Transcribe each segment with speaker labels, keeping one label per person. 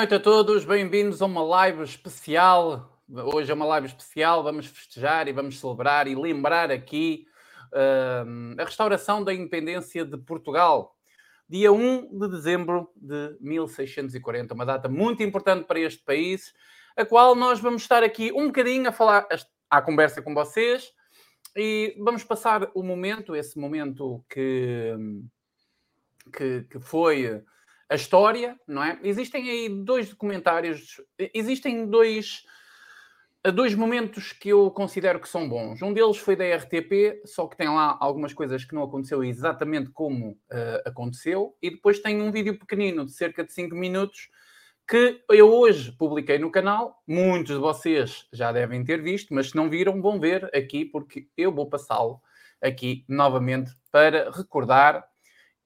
Speaker 1: Noite a todos, bem-vindos a uma live especial. Hoje é uma live especial, vamos festejar e vamos celebrar e lembrar aqui uh, a restauração da independência de Portugal. Dia 1 de dezembro de 1640, uma data muito importante para este país, a qual nós vamos estar aqui um bocadinho a falar, à conversa com vocês e vamos passar o momento, esse momento que, que, que foi a história, não é? Existem aí dois documentários, existem dois, dois momentos que eu considero que são bons. Um deles foi da RTP, só que tem lá algumas coisas que não aconteceu exatamente como uh, aconteceu, e depois tem um vídeo pequenino de cerca de 5 minutos que eu hoje publiquei no canal. Muitos de vocês já devem ter visto, mas se não viram, vão ver aqui, porque eu vou passá-lo aqui novamente para recordar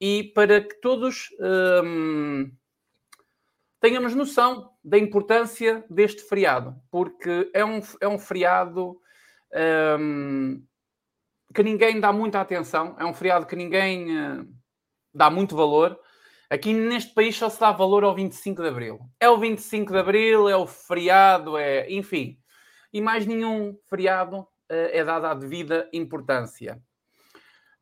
Speaker 1: e para que todos hum, tenhamos noção da importância deste feriado, porque é um, é um feriado hum, que ninguém dá muita atenção, é um feriado que ninguém uh, dá muito valor. Aqui neste país só se dá valor ao 25 de Abril. É o 25 de Abril, é o feriado, é enfim. E mais nenhum feriado uh, é dado a devida importância.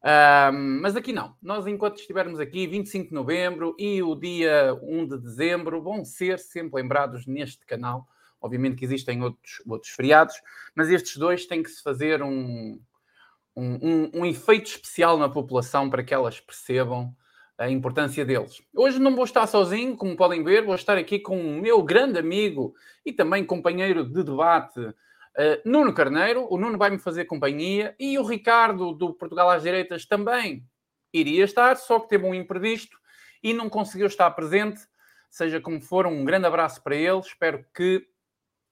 Speaker 1: Um, mas aqui não. Nós, enquanto estivermos aqui, 25 de novembro e o dia 1 de dezembro, vão ser sempre lembrados neste canal. Obviamente que existem outros, outros feriados, mas estes dois têm que se fazer um, um, um, um efeito especial na população para que elas percebam a importância deles. Hoje não vou estar sozinho, como podem ver, vou estar aqui com o meu grande amigo e também companheiro de debate, Uh, Nuno Carneiro, o Nuno vai-me fazer companhia e o Ricardo do Portugal às Direitas também iria estar, só que teve um imprevisto e não conseguiu estar presente. Seja como for, um grande abraço para ele. Espero que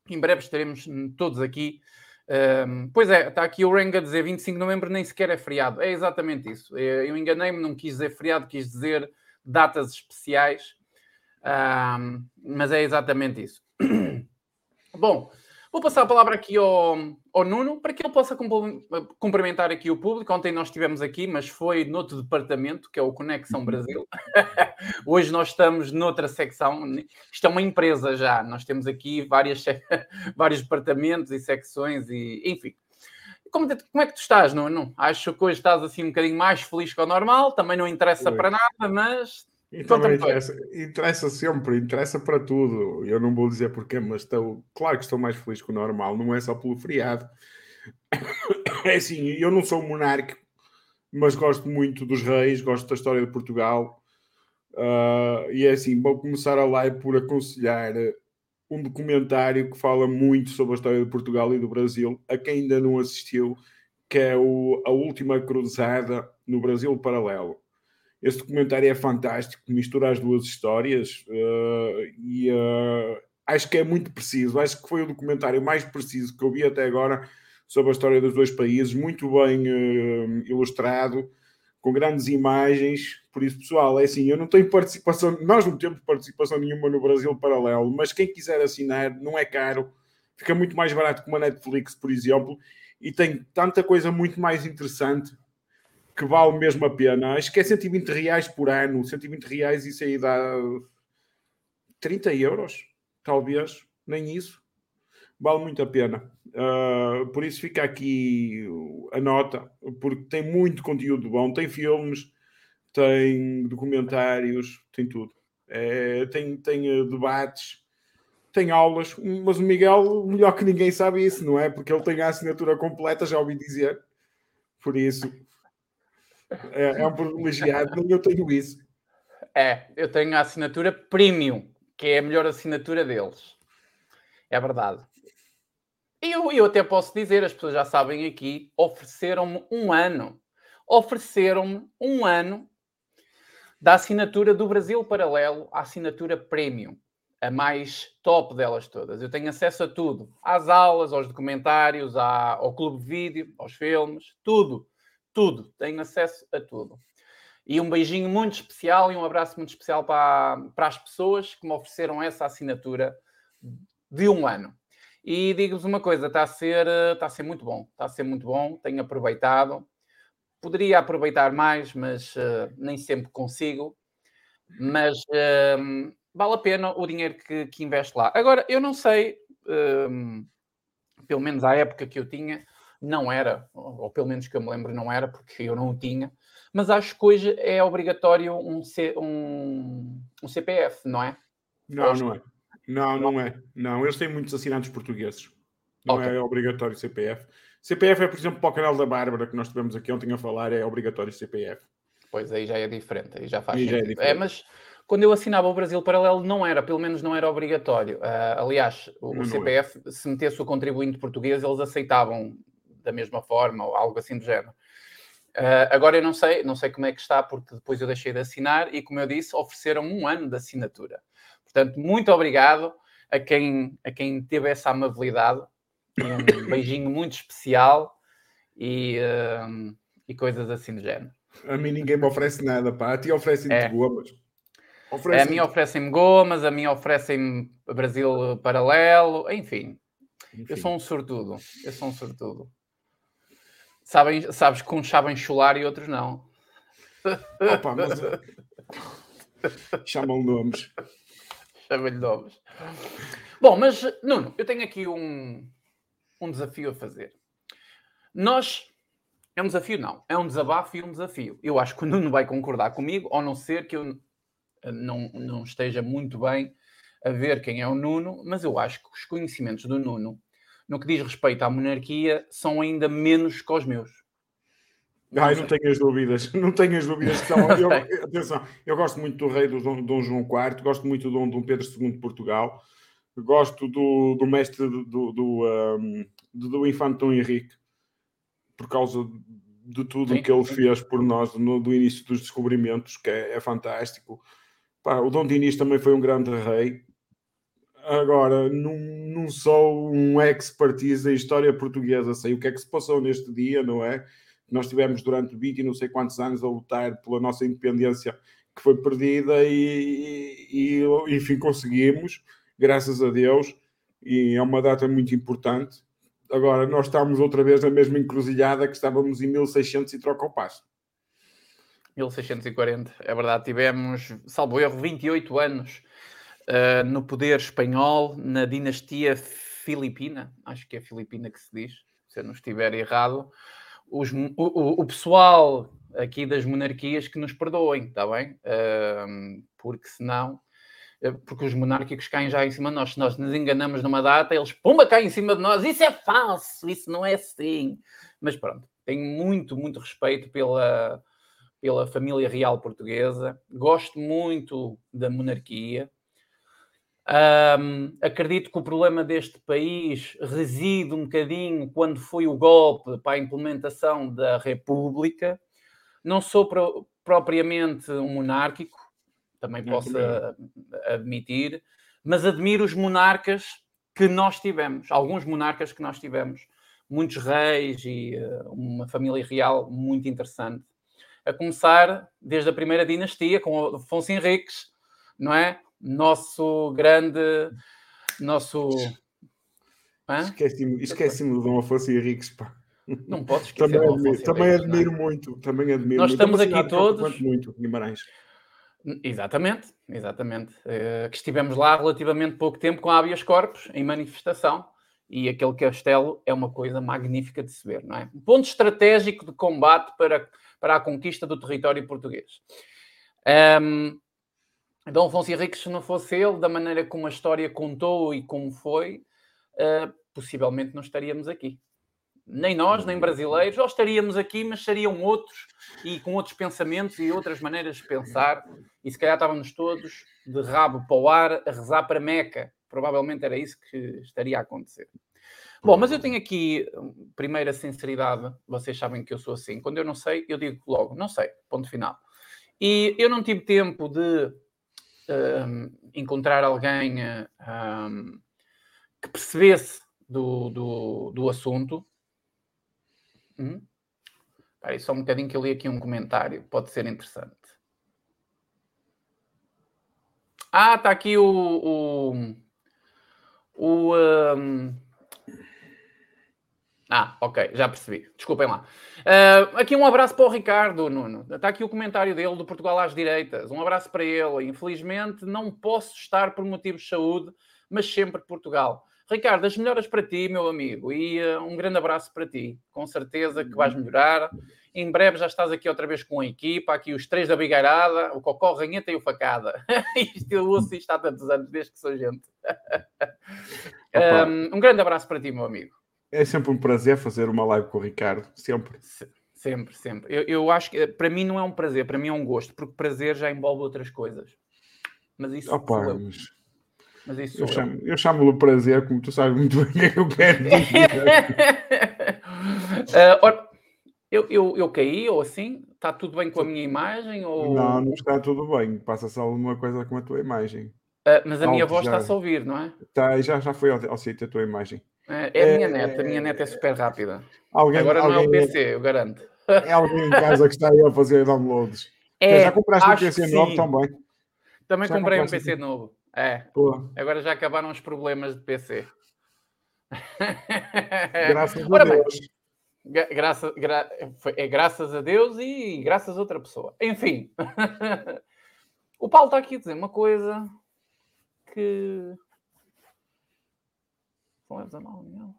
Speaker 1: em breve estaremos todos aqui. Uh, pois é, está aqui o Renga a dizer 25 de novembro nem sequer é feriado. É exatamente isso. Eu enganei-me, não quis dizer feriado, quis dizer datas especiais. Uh, mas é exatamente isso. Bom, Vou passar a palavra aqui ao, ao Nuno para que ele possa cumprimentar aqui o público. Ontem nós estivemos aqui, mas foi noutro departamento, que é o Conexão Brasil. Hoje nós estamos noutra secção. Isto é uma empresa já. Nós temos aqui várias, vários departamentos e secções, e enfim. Como, como é que tu estás, Nuno? Acho que hoje estás assim um bocadinho mais feliz que o normal. Também não interessa Oi. para nada, mas
Speaker 2: então, interessa, interessa, sempre, interessa para tudo. Eu não vou dizer porquê, mas estou, claro que estou mais feliz que o normal, não é só pelo feriado. É assim, eu não sou monarca, mas gosto muito dos reis, gosto da história de Portugal. Uh, e é assim, vou começar a live por aconselhar um documentário que fala muito sobre a história de Portugal e do Brasil, a quem ainda não assistiu, que é o A Última Cruzada no Brasil Paralelo esse documentário é fantástico, mistura as duas histórias uh, e uh, acho que é muito preciso. Acho que foi o documentário mais preciso que eu vi até agora sobre a história dos dois países, muito bem uh, ilustrado, com grandes imagens. Por isso, pessoal, é assim: eu não tenho participação, nós não temos participação nenhuma no Brasil Paralelo, mas quem quiser assinar, não é caro, fica muito mais barato que uma Netflix, por exemplo, e tem tanta coisa muito mais interessante que vale mesmo a pena. Acho que é 120 reais por ano. 120 reais, isso aí dá 30 euros, talvez, nem isso. Vale muito a pena. Uh, por isso fica aqui a nota, porque tem muito conteúdo bom. Tem filmes, tem documentários, tem tudo. É, tem, tem uh, debates, tem aulas, mas o Miguel, melhor que ninguém sabe isso, não é? Porque ele tem a assinatura completa, já ouvi dizer. Por isso, é, é um privilegiado, nem eu tenho isso.
Speaker 1: É, eu tenho a assinatura premium, que é a melhor assinatura deles. É verdade. E eu, eu até posso dizer, as pessoas já sabem aqui, ofereceram-me um ano. Ofereceram-me um ano da assinatura do Brasil Paralelo, a assinatura premium, a mais top delas todas. Eu tenho acesso a tudo, às aulas, aos documentários, à, ao clube de vídeo, aos filmes, tudo tudo, tenho acesso a tudo. E um beijinho muito especial e um abraço muito especial para, para as pessoas que me ofereceram essa assinatura de um ano. E digo-vos uma coisa, está a, ser, está a ser muito bom, está a ser muito bom, tenho aproveitado. Poderia aproveitar mais, mas uh, nem sempre consigo. Mas uh, vale a pena o dinheiro que, que investe lá. Agora, eu não sei, um, pelo menos à época que eu tinha, não era, ou, pelo menos que eu me lembro, não era, porque eu não o tinha, mas acho que hoje é obrigatório um, C, um, um CPF, não é?
Speaker 2: Não, não é. Não, não é. Não, eles têm muitos assinantes portugueses. Não okay. é obrigatório CPF. CPF é, por exemplo, para o canal da Bárbara, que nós tivemos aqui ontem a falar, é obrigatório CPF.
Speaker 1: Pois aí já é diferente, aí já faz aí. Já é, é, mas quando eu assinava o Brasil Paralelo não era, pelo menos não era obrigatório. Uh, aliás, o, o CPF, é. se metesse o contribuinte português, eles aceitavam da mesma forma ou algo assim do género. Uh, agora eu não sei, não sei como é que está, porque depois eu deixei de assinar e, como eu disse, ofereceram um ano de assinatura. Portanto, muito obrigado a quem, a quem teve essa amabilidade. Um beijinho muito especial e, uh, e coisas assim do género.
Speaker 2: A mim ninguém me oferece nada, pá. A ti oferecem-te é. gomas.
Speaker 1: Oferecem a mim oferecem-me gomas, a mim oferecem-me Brasil paralelo, enfim. enfim. Eu sou um sortudo. Eu sou um sortudo. Sabem, sabes que uns sabem chular e outros não.
Speaker 2: Opa, mas... Chamam nomes.
Speaker 1: Chamam-lhe nomes. Bom, mas, Nuno, eu tenho aqui um, um desafio a fazer. Nós. É um desafio, não. É um desabafo e um desafio. Eu acho que o Nuno vai concordar comigo, ao não ser que eu não, não esteja muito bem a ver quem é o Nuno, mas eu acho que os conhecimentos do Nuno no que diz respeito à monarquia, são ainda menos que os meus.
Speaker 2: Não Ai, não tenho as dúvidas, não tenho as dúvidas que são. Eu, atenção, eu gosto muito do rei do Dom, Dom João IV, gosto muito do Dom Pedro II de Portugal, gosto do, do mestre do, do, um, do Infante Dom Henrique, por causa de tudo o que ele fez por nós no, do início dos descobrimentos, que é, é fantástico. Pá, o Dom Dinis também foi um grande rei, Agora, não, não sou um expertise em história portuguesa, sei o que é que se passou neste dia, não é? Nós tivemos durante 20 e não sei quantos anos a lutar pela nossa independência que foi perdida e, e, enfim conseguimos, graças a Deus, e é uma data muito importante. Agora, nós estamos outra vez na mesma encruzilhada que estávamos em 1600 e troca o passo.
Speaker 1: 1640, é verdade, tivemos, salvo erro, 28 anos uh, no poder espanhol, na dinastia filipina, acho que é filipina que se diz, se eu não estiver errado, os, o, o, pessoal aqui das monarquias que nos perdoem, está bem? Uh, porque senão, eh, porque os monárquicos caem já em cima de nós. Se nós nos enganamos numa data, eles pumba caem em cima de nós. Isso é falso, isso não é assim. Mas pronto, tenho muito, muito respeito pela, pela família real portuguesa. Gosto muito da monarquia. Um, acredito que o problema deste país reside um bocadinho quando foi o golpe para a implementação da República. Não sou pro, propriamente um monárquico, também posso admitir, mas admiro os monarcas que nós tivemos, alguns monarcas que nós tivemos, muitos reis e uh, uma família real muito interessante. A começar desde a primeira dinastia, com Afonso Henriques, não é? Nosso grande. Nosso.
Speaker 2: Esqueci-me esqueci do Dom Afonso Henriques, pá.
Speaker 1: Não posso esquecer.
Speaker 2: Também, admiro, também é? admiro muito. Também admiro
Speaker 1: Nós muito. estamos aqui todos.
Speaker 2: Muito, Guimarães.
Speaker 1: Exatamente, exatamente. Uh, que estivemos lá relativamente pouco tempo com a habeas corpus em manifestação e aquele castelo é uma coisa magnífica de se ver, não é? Um ponto estratégico de combate para, para a conquista do território português. Um, Dom Afonso Henriques, se não fosse ele, da maneira como a história contou e como foi, uh, possivelmente não estaríamos aqui. Nem nós, nem brasileiros, ou estaríamos aqui, mas seriam outros e com outros pensamentos e outras maneiras de pensar, e se calhar estávamos todos de rabo para o ar a rezar para Meca. Provavelmente era isso que estaria a acontecer. Bom, mas eu tenho aqui, primeira sinceridade, vocês sabem que eu sou assim. Quando eu não sei, eu digo logo, não sei, ponto final. E eu não tive tempo de um, encontrar alguém um, que percebesse do, do, do assunto. Hum? Espera só um bocadinho que eu li aqui um comentário, pode ser interessante. Ah, está aqui o. o, o um, Ah, ok, já percebi. Desculpem lá. Uh, aqui um abraço para o Ricardo, Nuno. Está aqui o comentário dele do Portugal às Direitas. Um abraço para ele. Infelizmente não posso estar por motivos de saúde, mas sempre Portugal. Ricardo, as melhoras para ti, meu amigo, e uh, um grande abraço para ti. Com certeza que vais melhorar. Em breve já estás aqui outra vez com a equipa, aqui os três da Bigarada, o Cocó, Ranheta e o Facada. isto eu ouço isto há tantos anos, desde que sou gente. um, um grande abraço para ti, meu amigo.
Speaker 2: É sempre um prazer fazer uma live com o Ricardo, sempre.
Speaker 1: Sempre, sempre. Eu, eu acho que para mim não é um prazer, para mim é um gosto, porque prazer já envolve outras coisas. Mas isso
Speaker 2: Opa, eu. Mas... Mas isso eu, chamo, eu chamo-lhe prazer, como tu sabes muito bem o que é que eu quero dizer.
Speaker 1: uh, eu, eu, eu caí ou assim? Está tudo bem com a minha imagem? Ou...
Speaker 2: Não, não está tudo bem. Passa-se alguma coisa com a tua imagem.
Speaker 1: Uh, mas a Alto minha voz está-se a ouvir, não é?
Speaker 2: Tá, já, já foi ao, ao sítio a tua imagem.
Speaker 1: É, é a minha neta, a minha neta é super rápida. Alguém, Agora alguém, não é o PC, eu garanto.
Speaker 2: É alguém em casa que está aí a fazer downloads. É, já compraste um PC novo também?
Speaker 1: Também já comprei um PC novo. É. Pô. Agora já acabaram os problemas de PC.
Speaker 2: Graças a Deus.
Speaker 1: Bem, graça, gra, é graças a Deus e graças a outra pessoa. Enfim. o Paulo está aqui a dizer uma coisa que leves a mal nenhum.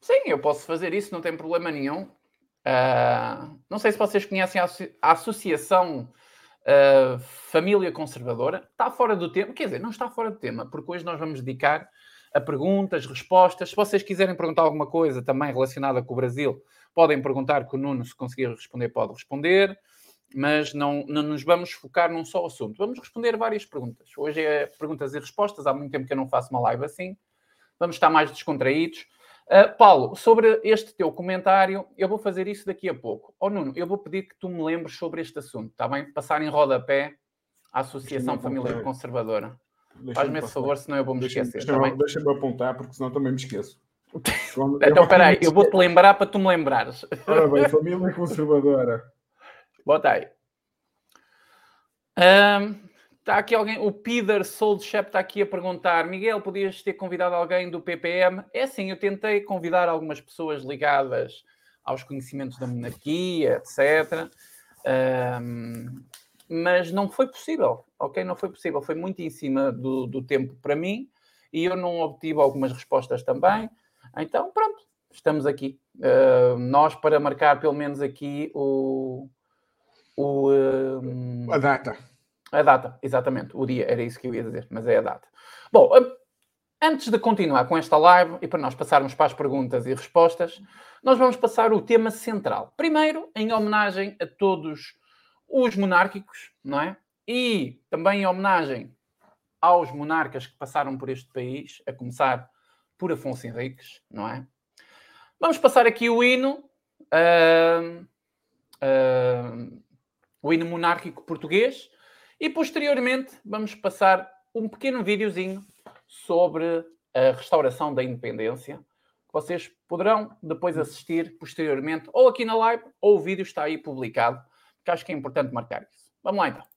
Speaker 1: Sim, eu posso fazer isso, não tem problema nenhum. Uh, não sei se vocês conhecem a, a Associação uh, Família Conservadora. Está fora do tema, quer dizer, não está fora do tema, porque hoje nós vamos dedicar a perguntas, respostas. Se vocês quiserem perguntar alguma coisa também relacionada com o Brasil, podem perguntar que o Nuno, se conseguir responder, pode responder mas não, não nos vamos focar num só assunto. Vamos responder várias perguntas. Hoje é perguntas e respostas. Há muito tempo que eu não faço uma live assim. Vamos estar mais descontraídos. Uh, Paulo, sobre este teu comentário, eu vou fazer isso daqui a pouco. Oh Nuno, eu vou pedir que tu me lembres sobre este assunto, está bem? Passar em rodapé à Associação Família Conservadora. Faz-me esse favor, senão eu vou me esquecer.
Speaker 2: Tá deixa-me deixa apontar, porque senão também me esqueço.
Speaker 1: então, espera aí, eu vou-te lembrar para tu me lembrares.
Speaker 2: Ora bem, Família Conservadora.
Speaker 1: Bota aí. Um, está aqui alguém, o Peter Soldchap está aqui a perguntar: Miguel, podias ter convidado alguém do PPM? É assim, eu tentei convidar algumas pessoas ligadas aos conhecimentos da monarquia, etc. Um, mas não foi possível, ok? Não foi possível, foi muito em cima do, do tempo para mim e eu não obtive algumas respostas também. Então, pronto, estamos aqui. Uh, nós para marcar pelo menos aqui o, o,
Speaker 2: um, a data.
Speaker 1: A data, exatamente. O dia, era isso que eu ia dizer, mas é a data. Bom, antes de continuar com esta live e para nós passarmos para as perguntas e respostas, nós vamos passar o tema central. Primeiro, em homenagem a todos os monárquicos, não é? E também em homenagem aos monarcas que passaram por este país, a começar por Afonso Henriques, não é? Vamos passar aqui o hino. Uh, uh, o hino monárquico português, e posteriormente vamos passar um pequeno videozinho sobre a restauração da independência, que vocês poderão depois assistir posteriormente, ou aqui na live, ou o vídeo está aí publicado, que acho que é importante marcar isso. Vamos lá então.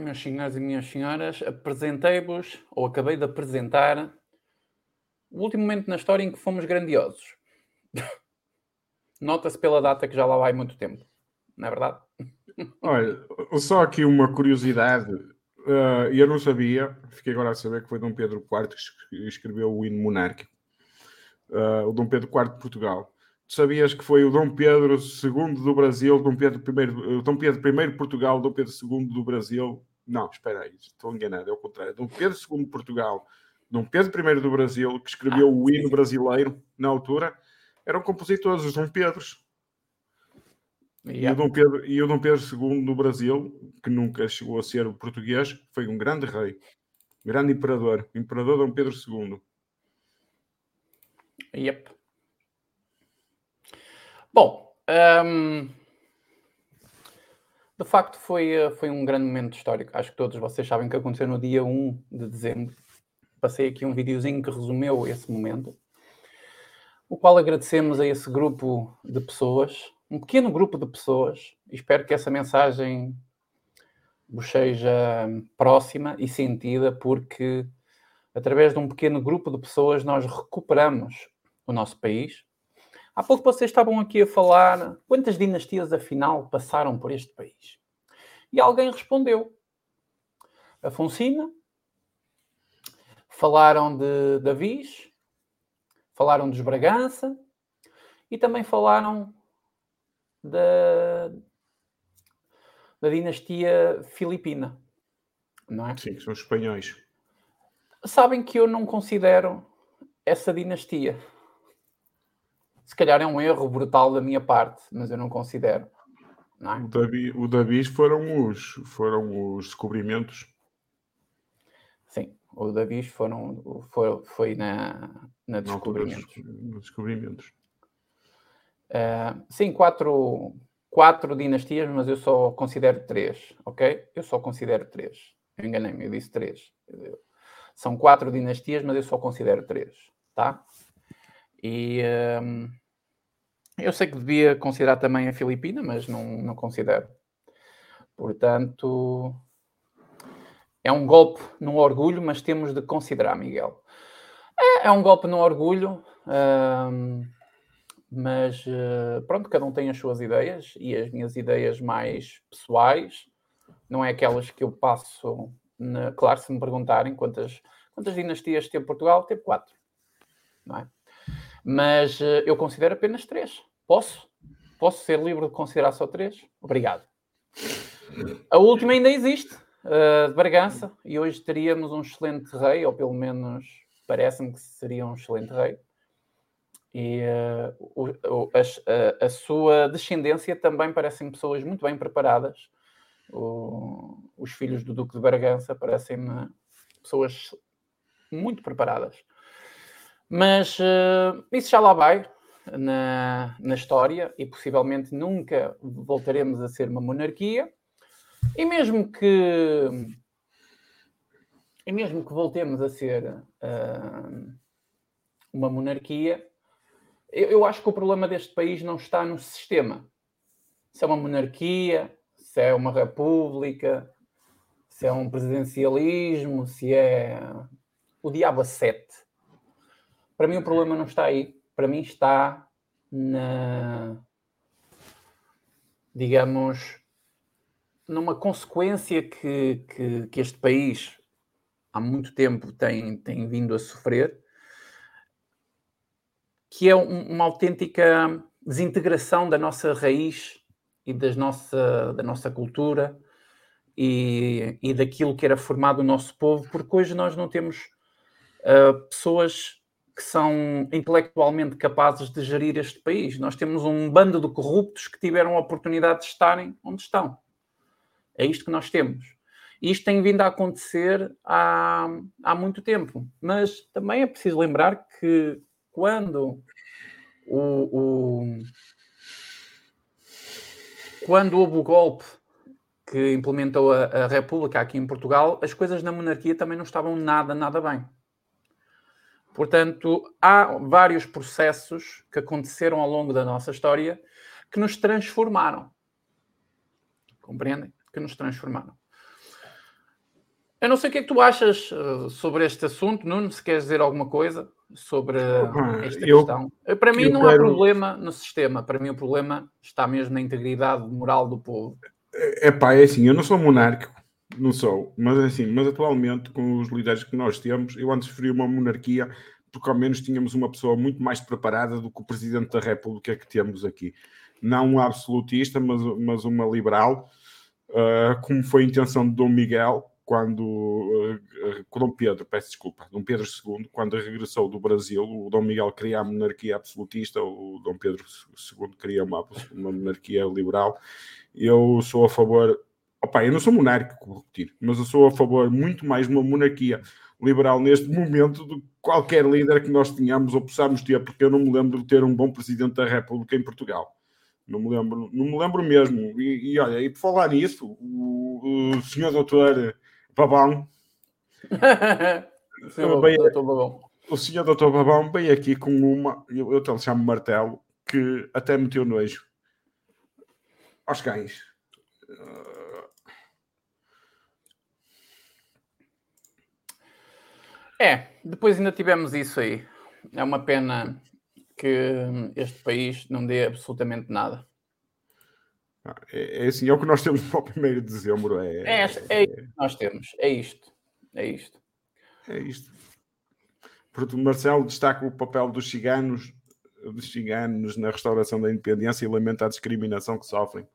Speaker 1: Meus senhores e minhas senhoras, apresentei-vos, ou acabei de apresentar, o último momento na história em que fomos grandiosos. Nota-se pela data que já lá vai muito tempo, não é verdade?
Speaker 2: Olha, só aqui uma curiosidade, uh, eu não sabia, fiquei agora a saber que foi Dom Pedro IV que escreveu o hino monárquico, uh, o Dom Pedro IV de Portugal. Tu sabias que foi o Dom Pedro II do Brasil, Dom Pedro I, Dom Pedro I de Portugal, Dom Pedro II do Brasil? Não, espera aí, estou enganado, é o contrário. Dom Pedro II de Portugal, Dom Pedro I do Brasil, que escreveu ah, o hino brasileiro na altura, eram compositores, os Dom Pedros. Yeah. E, o Dom Pedro, e o Dom Pedro II do Brasil, que nunca chegou a ser português, foi um grande rei, grande imperador, imperador Dom Pedro II.
Speaker 1: Yep. Bom, um, de facto foi, eh, foi um grande momento histórico. Acho que todos vocês sabem que aconteceu no dia 1 de dezembro. Passei aqui um videozinho que resumeu esse momento, o qual agradecemos a esse grupo de pessoas, um pequeno grupo de pessoas. Espero que essa mensagem vos seja próxima e sentida, porque através de um pequeno grupo de pessoas nós recuperamos o nosso país Há pouco vocês estavam aqui a falar quantas dinastias afinal passaram por este país. E alguém respondeu. Afonsina, falaram de Davis, falaram dos Bragança e também falaram da, da dinastia filipina. Não é?
Speaker 2: Sim, que são os espanhóis.
Speaker 1: Sabem que eu não considero essa dinastia se calhar é um erro brutal da minha parte, mas eu não considero. Não é?
Speaker 2: o, Davi, o Davis foram os, foram os descobrimentos.
Speaker 1: Sim, o Davis foram, foi, foi na, na descobrimentos.
Speaker 2: Nos descobrimentos.
Speaker 1: Uh, sim, quatro, quatro dinastias, mas eu só considero três, ok? Eu só considero três. Eu enganei-me, eu disse três. São quatro dinastias, mas eu só considero três, tá? E um, eu sei que devia considerar também a Filipina, mas não, não considero. Portanto, é um golpe no orgulho, mas temos de considerar, Miguel. É, é um golpe no orgulho, hum, mas uh, pronto, cada um tem as suas ideias e as minhas ideias mais pessoais, não é aquelas que eu passo. Na... Claro, se me perguntarem quantas, quantas dinastias teve Portugal, teve quatro, não é? Mas uh, eu considero apenas três. Posso? Posso ser livre de considerar só três? Obrigado. A última ainda existe, uh, de Bragança, e hoje teríamos um excelente rei, ou pelo menos parece-me que seria um excelente rei. E uh, o, o, a, a, sua descendência também parecem pessoas muito bem preparadas. O, os filhos do Duque de Bragança parecem-me pessoas muito preparadas. Mas uh, isso já lá vai na, na história e possivelmente nunca voltaremos a ser uma monarquia. E mesmo que e mesmo que voltemos a ser uh, uma monarquia, eu, eu, acho que o problema deste país não está no sistema. Se é uma monarquia, se é uma república, se é um presidencialismo, se é o diabo a sete. Para mim o problema não está aí para mim está na digamos numa consequência que, que, que, este país há muito tempo tem, tem vindo a sofrer, que é um, uma autêntica desintegração da nossa raiz e das nossa, da nossa cultura e, e daquilo que era formado o nosso povo, porque hoje nós não temos uh, pessoas que são intelectualmente capazes de gerir este país. Nós temos um bando de corruptos que tiveram a oportunidade de estarem onde estão. É isto que nós temos. Isto tem vindo a acontecer há, há muito tempo. Mas também é preciso lembrar que quando o, o quando houve o golpe que implementou a, a República aqui em Portugal, as coisas na monarquia também não estavam nada, nada bem. Portanto, há vários processos que aconteceram ao longo da nossa história que nos transformaram. Compreendem? Que nos transformaram. Eu não sei o que é que tu achas uh, sobre este assunto, Nuno, se queres dizer alguma coja sobre uh, esta eu, questão. Para mim não quero... há problema no sistema, para mim o problema está mesmo na integridade moral do povo.
Speaker 2: É, é pá, é assim, eu não sou monárquico, não sou, mas assim, mas atualmente com os líderes que nós temos, eu antes preferia uma monarquia porque ao menos tínhamos uma pessoa muito mais preparada do que o Presidente da República que temos aqui. Não um absolutista, mas, mas uma liberal, uh, como foi a intenção de Dom Miguel, quando uh, Dom Pedro, peço desculpa, Dom Pedro II, quando regressou do Brasil, o Dom Miguel queria a monarquia absolutista, o Dom Pedro II queria uma, uma monarquia liberal. Eu sou a favor, opa, eu não sou monárquico, mas eu sou a favor muito mais de uma monarquia liberal neste momento do que qualquer líder que nós tenhamos ou possamos ter, porque eu não me lembro de ter um bom presidente da República em Portugal. Não me lembro, não me lembro mesmo. E, e olha, e por falar nisso, o, o senhor doutor Babão.
Speaker 1: o, senhor veio, doutor Babão.
Speaker 2: o senhor doutor Babão veio aqui com uma, eu, eu até lhe chamo martelo, que até meteu nojo aos cães.
Speaker 1: É, depois ainda tivemos isso aí. É uma pena que este país não dê absolutamente nada.
Speaker 2: Ah, é, é assim, é o que nós temos para o primeiro de dezembro. É,
Speaker 1: é, é, é que nós temos, é isto. É isto.
Speaker 2: É isto. Porque Marcelo destaca o papel dos ciganos, dos ciganos na restauração da independência e lamenta a discriminação que sofrem.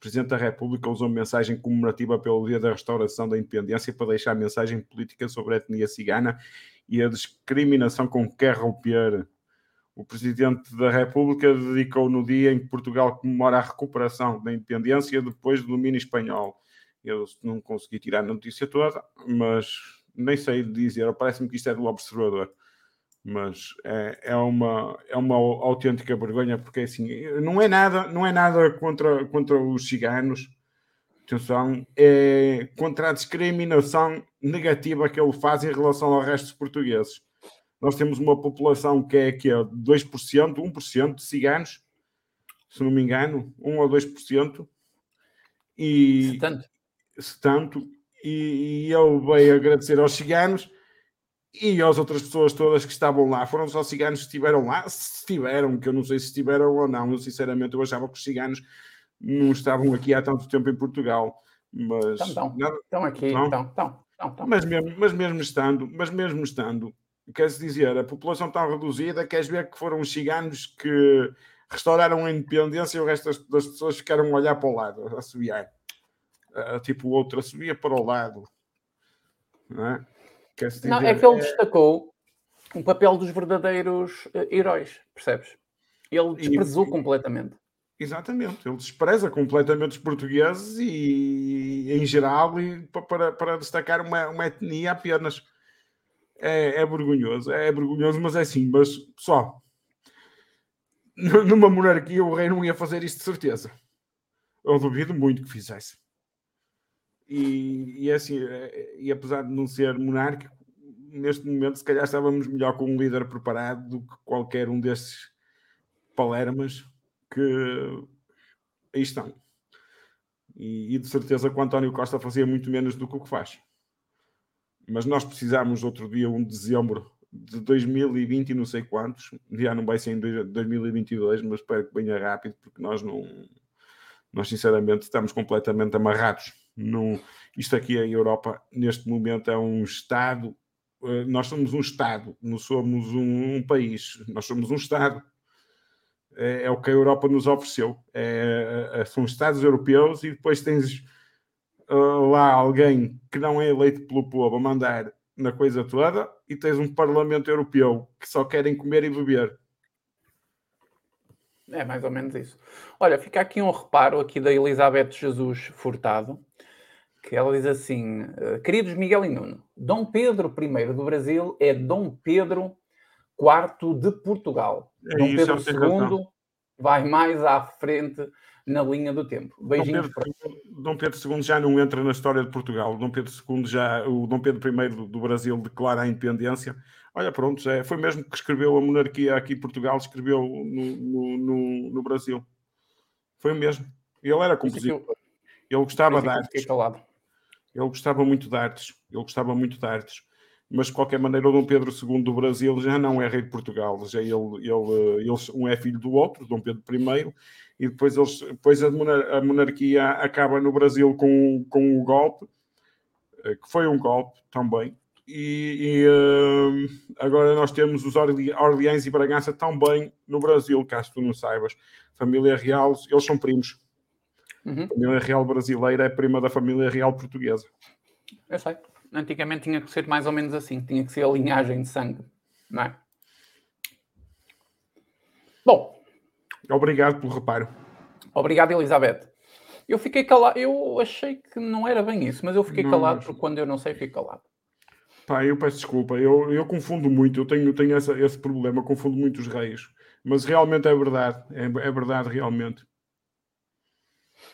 Speaker 2: Presidente da República usou mensagem comemorativa pelo dia da restauração da independência para deixar mensagem política sobre a etnia cigana e a discriminação com que quer romper. O Presidente da República dedicou no dia em que Portugal comemora a recuperação da independência depois do domínio espanhol. Eu não consegui tirar a notícia toda, mas nem sei dizer, parece-me que isto é do observador mas é, é, uma, é uma autêntica vergonha porque assim não é nada não é nada contra, contra os ciganos atenção é contra a discriminação negativa que ele faz em relação ao resto dos portugueses. Nós temos uma população que é, que é 2%, 1% de ciganos se não me engano 1 ou 2% e
Speaker 1: se tanto,
Speaker 2: se tanto e, e ele veio agradecer aos ciganos e as outras pessoas todas que estavam lá foram só ciganos que estiveram lá, se estiveram, que eu não sei se estiveram ou não, sinceramente eu achava que os ciganos não estavam aqui há tanto tempo em Portugal, mas
Speaker 1: estão, estão, estão aqui, estão, estão, estão, estão,
Speaker 2: Mas, mesmo, mas mesmo estando, mas mesmo estando, quer-se dizer, a população tão reduzida, queres ver que foram os ciganos que restauraram a independência e o resto das, das pessoas ficaram a olhar para o lado, a subir. Uh, tipo o outro a subir para o lado. Não é?
Speaker 1: Não, é que ele destacou o papel dos verdadeiros uh, heróis, percebes? Ele desprezou e, completamente.
Speaker 2: Exatamente, ele despreza completamente os portugueses e, em geral, e para, para destacar uma, uma etnia apenas. É, é vergonhoso, é vergonhoso, mas é assim, mas pessoal, numa monarquia o rei não ia fazer isto de certeza. Eu duvido muito que fizesse. E, e é assim, é, e apesar de não ser monárquico, neste momento se calhar estávamos melhor com um líder preparado do que qualquer um desses palermas que aí estão. E, e, de certeza que o António Costa fazia muito menos do que o que faz. Mas nós precisámos outro dia, 1 de dezembro de 2020 e não sei quantos, já não vai ser em 2022, mas espero que venha rápido, porque nós não, nós sinceramente estamos completamente amarrados isto aqui, a Europa, neste momento, é um Estado. Eh, nós somos um Estado, não somos um, um país, nós somos um Estado. É, é, o que a Europa nos ofereceu. É, é, são Estados europeus e depois tens uh, lá alguém que não é eleito pelo povo a mandar na coisa toda e tens um Parlamento Europeu que só querem comer e beber.
Speaker 1: É mais ou menos isso. Olha, fica aqui um reparo aqui da Elizabeth Jesus Furtado que ela diz assim: eh, Queridos Miguel e Nuno, Dom Pedro I do Brasil é Dom Pedro IV de Portugal. É Dom Pedro II vai mais à frente na linha do tempo. Beijinhos
Speaker 2: Dom Pedro, para... Dom Pedro II já não entra na história de Portugal. Dom Pedro II já, o Dom Pedro I do, do Brasil declara a independência. Olha, pronto, já é, foi mesmo que escreveu a monarquia aqui em Portugal, escreveu no, no, no, no Brasil. Foi o mesmo. Ele era compositor. Ele gostava de arte. Ele gostava muito de artes, ele gostava muito de artes. Mas, de qualquer maneira, o Dom Pedro II do Brasil já não é rei de Portugal. Já ele, ele, ele, um é filho do outro, Dom Pedro I, e depois, eles, depois a, a monarquia acaba no Brasil com, com o golpe, eh, que foi um golpe também. E, e uh, agora nós temos os Orle Orleans e Bragança também no Brasil, caso tu não saibas. Família real, eles são primos. Uhum. A família real brasileira é prima da família real portuguesa.
Speaker 1: Eu sei. Antigamente tinha que ser mais ou menos assim, tinha que ser a linhagem de sangue, não é? Bom.
Speaker 2: Obrigado pelo reparo.
Speaker 1: Obrigado, Elizabeth. Eu fiquei calado, eu achei que não era bem isso, mas eu fiquei não, calado mas... porque quando eu não sei, fico calado.
Speaker 2: Pá, eu peço desculpa, eu, eu confundo muito, eu tenho, tenho essa, esse problema, confundo muito os reis. Mas realmente é verdade, é, é verdade realmente.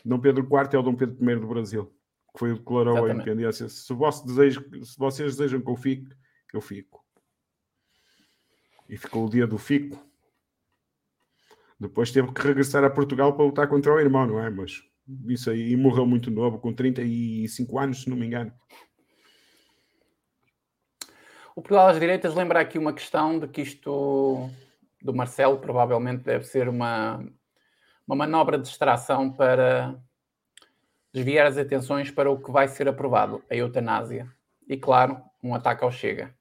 Speaker 2: Dom Pedro IV é o Dom Pedro I do Brasil, que foi o que declarou Exatamente. a independência. Se, vosso desejo, se vocês desejam que eu fique, eu fico. E ficou o dia do fico. Depois teve que regressar a Portugal para lutar contra o irmão, não é? Mas isso aí e morreu muito novo, com 35 anos, se não me engano.
Speaker 1: O Portugal às Direitas lembra aqui uma questão de que isto do Marcelo provavelmente deve ser uma, uma manobra de distração para desviar as atenções para o que vai ser aprovado, a eutanásia. E, claro, um ataque ao Chega.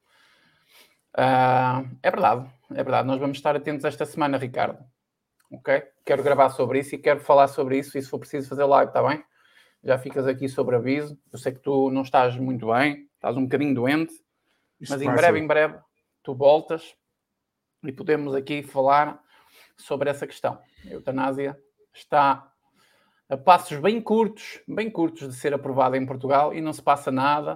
Speaker 1: Uh, é verdade, é verdade. Nós vamos estar atentos esta semana, Ricardo. Ok? Quero gravar sobre isso e quero falar sobre isso. E se for preciso fazer live, está bem? Já ficas aqui sobre aviso. Eu sei que tu não estás muito bem, estás um bocadinho doente, Isso mas em breve, em breve, tu voltas e podemos aqui falar sobre essa questão. A eutanásia está a passos bem curtos, bem curtos de ser aprovada em Portugal e não se passa nada.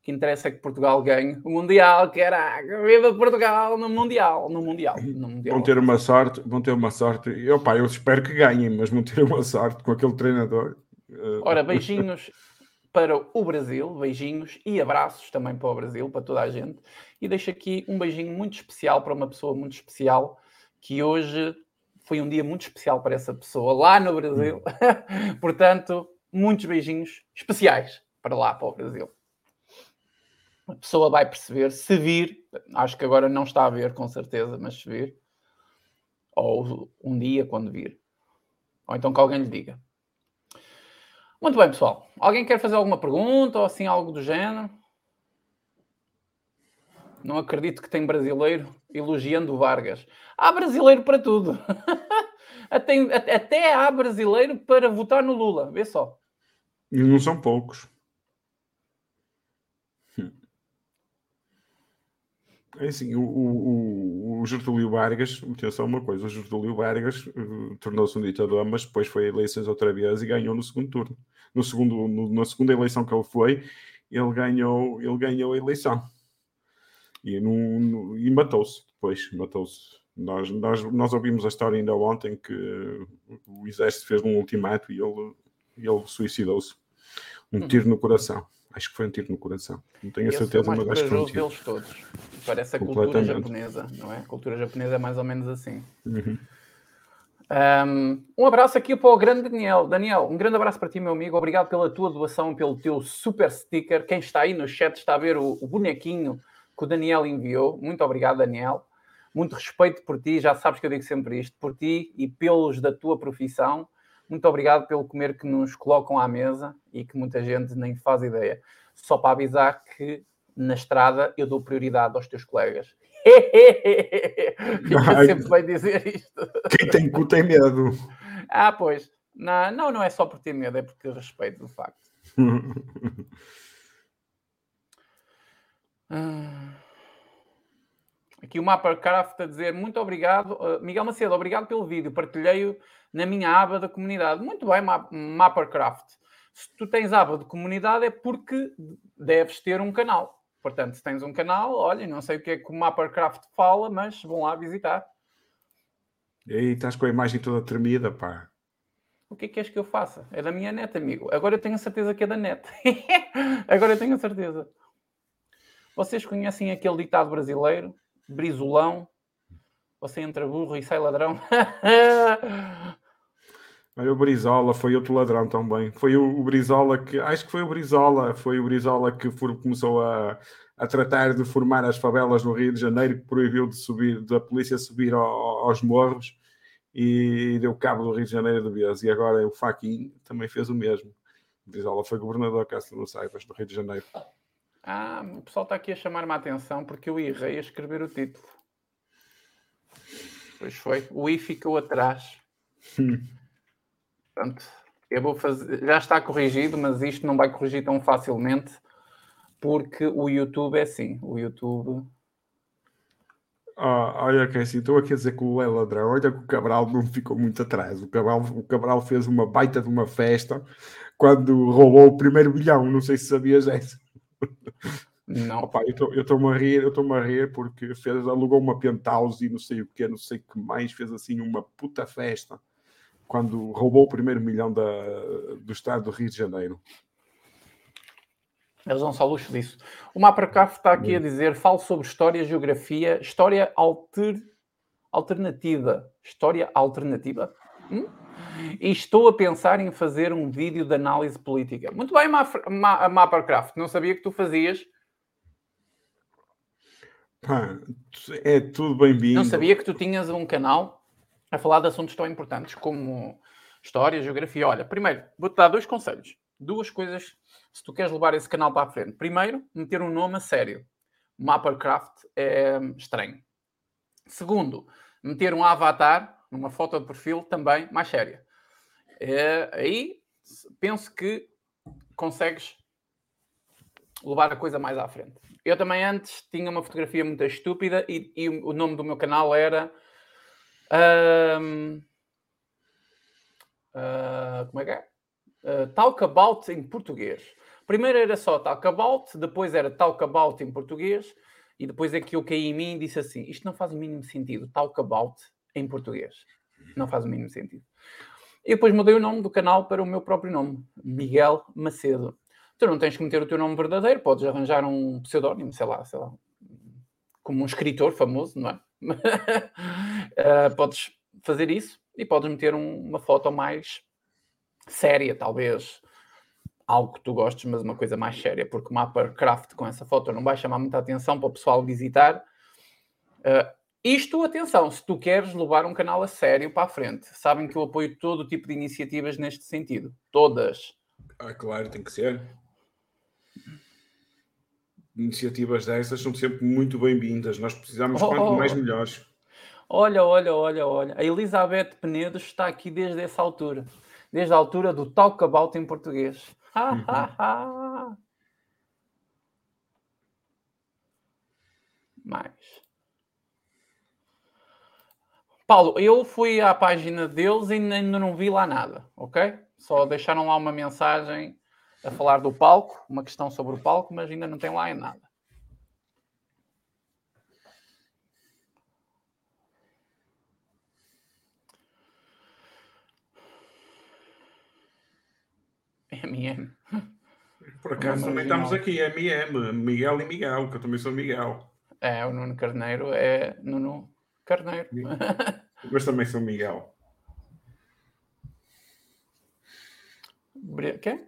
Speaker 1: O que interessa é que Portugal ganhe o Mundial, caraca, viva Portugal no Mundial, no Mundial, no mundial.
Speaker 2: Vão ter uma sorte, vão ter uma sorte. Eu, pá, eu espero que ganhem, mas vão ter uma sorte com aquele treinador.
Speaker 1: Ora, beijinhos para o Brasil, beijinhos e abraços também para o Brasil, para toda a gente. E deixo aqui um beijinho muito especial para uma pessoa muito especial que hoje foi um dia muito especial para essa pessoa lá no Brasil. Hum. Portanto, muitos beijinhos especiais para lá, para o Brasil. A pessoa vai perceber, se vir, acho que agora não está a ver com certeza, mas se vir, ou um dia quando vir, ou então que alguém lhe diga. Muito bem, pessoal. Alguém quer fazer alguma pergunta ou assim algo do género? Não acredito que tem brasileiro elogiando Vargas. Há brasileiro para tudo. até, até há brasileiro para votar no Lula. Vê só.
Speaker 2: E não são poucos. É assim, o, o, o Getúlio Vargas, atenção uma coisa, o Getúlio Vargas uh, tornou-se um ditador, mas depois foi a eleições outra vez e ganhou no segundo turno. No segundo, no, na segunda eleição que ele foi, ele ganhou, ele ganhou a eleição. E, e matou-se depois, matou-se. Nós, nós, nós ouvimos a história ainda ontem que o exército fez um ultimato e ele, ele suicidou-se. Um hum. tiro no coração. Acho que foi um tiro no coração. Não tenho a certeza, mas acho que foi um tiro.
Speaker 1: deles todos. Parece a cultura japonesa, não é? A cultura japonesa é mais ou menos assim. Uhum. Um, um, abraço aqui para o grande Daniel. Daniel, um grande abraço para ti, meu amigo. Obrigado pela tua doação, pelo teu super sticker. Quem está aí no chat está a ver o, o bonequinho que o Daniel enviou. Muito obrigado, Daniel. Muito respeito por ti, já sabes que eu digo sempre isto, por ti e pelos da tua profissão. Muito obrigado pelo comer que nos colocam à mesa e que muita gente nem faz ideia. Só para avisar que na estrada eu dou prioridade aos teus colegas. Fica sempre bem dizer isto.
Speaker 2: Quem tem cu tem medo.
Speaker 1: Ah, pois. Não, não, não é só por ter medo, é porque respeito, de facto. Ah. Aqui o Mappercraft a dizer muito obrigado. Uh, Miguel Macedo, obrigado pelo vídeo. Partilhei-o na minha aba da comunidade. Muito bem, Mappercraft. Se tu tens aba de comunidade é porque deves ter um canal. Portanto, se tens um canal, olha, não sei o que é que o Mappercraft fala, mas vão lá visitar.
Speaker 2: E aí estás com a imagem toda tremida, pá.
Speaker 1: O que é que queres que eu faça? É da minha net, amigo. Agora eu tenho a certeza que é da net. Agora eu tenho a certeza. Vocês conhecem aquele ditado brasileiro? Brisolão. Você entra burro e sai ladrão.
Speaker 2: Olha, o Brizola foi outro ladrão também. Foi o, o, Brizola que. Acho que foi o Brizola. Foi o Brizola que for, começou a, a tratar de formar as favelas no Rio de Janeiro, que proibiu de subir, da polícia subir ao, aos morros e deu cabo do Rio de Janeiro de vez. E agora o Faquin também fez o mesmo. O Brizola foi governador, caso não saibas, do Rio de Janeiro.
Speaker 1: Ah, o pessoal está aqui a chamar-me a atenção porque eu errei a escrever o título. Pois foi. O I ficou atrás. Portanto, eu vou fazer. Já está corrigido, mas isto não vai corrigir tão facilmente porque o YouTube é assim. O YouTube.
Speaker 2: Oh, olha que assim, estou aqui a dizer que o é ladrão. Olha que o Cabral não ficou muito atrás. O Cabral, o Cabral fez uma baita de uma festa quando roubou o primeiro bilhão. Não sei se sabias essa.
Speaker 1: Não.
Speaker 2: Opa, eu estou-me a rir, eu estou-me a rir porque fez, alugou uma penthouse e não sei o que, não sei o que mais, fez assim uma puta festa quando roubou o primeiro milhão da, do estado do Rio de Janeiro.
Speaker 1: Eles dão só luxo disso. O Mapracaf está aqui a dizer: falo sobre história, geografia, história alter, alternativa. História alternativa? Hum? E estou a pensar em fazer um vídeo de análise política. Muito bem, Mapracraft. Não sabia que tu fazias
Speaker 2: Pá, é tudo bem-vindo.
Speaker 1: Não sabia que tu tinhas um canal a falar de assuntos tão importantes como história, geografia. Olha, primeiro, vou-te dar dois conselhos. Duas coisas, se tu queres levar esse canal para a frente. Primeiro, meter um nome a sério. Mappercraft é estranho. Segundo, meter um avatar, uma foto de perfil também mais séria. É, aí penso que consegues levar a coisa mais à frente. Eu também antes tinha uma fotografia muito estúpida e, e o nome do meu canal era. Uh, como é que é? Uh, talk About em português. Primeiro era só Talk About, depois era Talk About em português e depois é que eu caí em mim e disse assim: Isto não faz o mínimo sentido. Talk About em português. Não faz o mínimo sentido. E depois mudei o nome do canal para o meu próprio nome, Miguel Macedo. Tu não tens que meter o teu nome verdadeiro, podes arranjar um pseudónimo, sei lá, sei lá, como um escritor famoso, não é? uh, podes fazer isso e podes meter um, uma foto mais séria, talvez algo que tu gostes, mas uma coisa mais séria, porque o mapa craft com essa foto não vai chamar muita atenção para o pessoal visitar. Uh, isto, atenção, se tu queres levar um canal a sério para a frente, sabem que eu apoio todo tipo de iniciativas neste sentido. Todas.
Speaker 2: Ah, claro, tem que ser iniciativas dessas são sempre muito bem-vindas. Nós precisamos oh, quanto mais melhores.
Speaker 1: Olha, olha, olha, olha. A Elizabeth Penedo está aqui desde essa altura. Desde a altura do Talk About em português. Uhum. mais. Paulo, eu fui à página deles e ainda não vi lá nada, ok? Só deixaram lá uma mensagem a falar do palco, uma questão sobre o palco, mas ainda não tem lá em nada. MM.
Speaker 2: Por acaso também estamos aqui, MM, Miguel e Miguel, que eu também sou Miguel.
Speaker 1: É, o Nuno Carneiro é Nuno Carneiro.
Speaker 2: Mas também sou Miguel.
Speaker 1: Quem?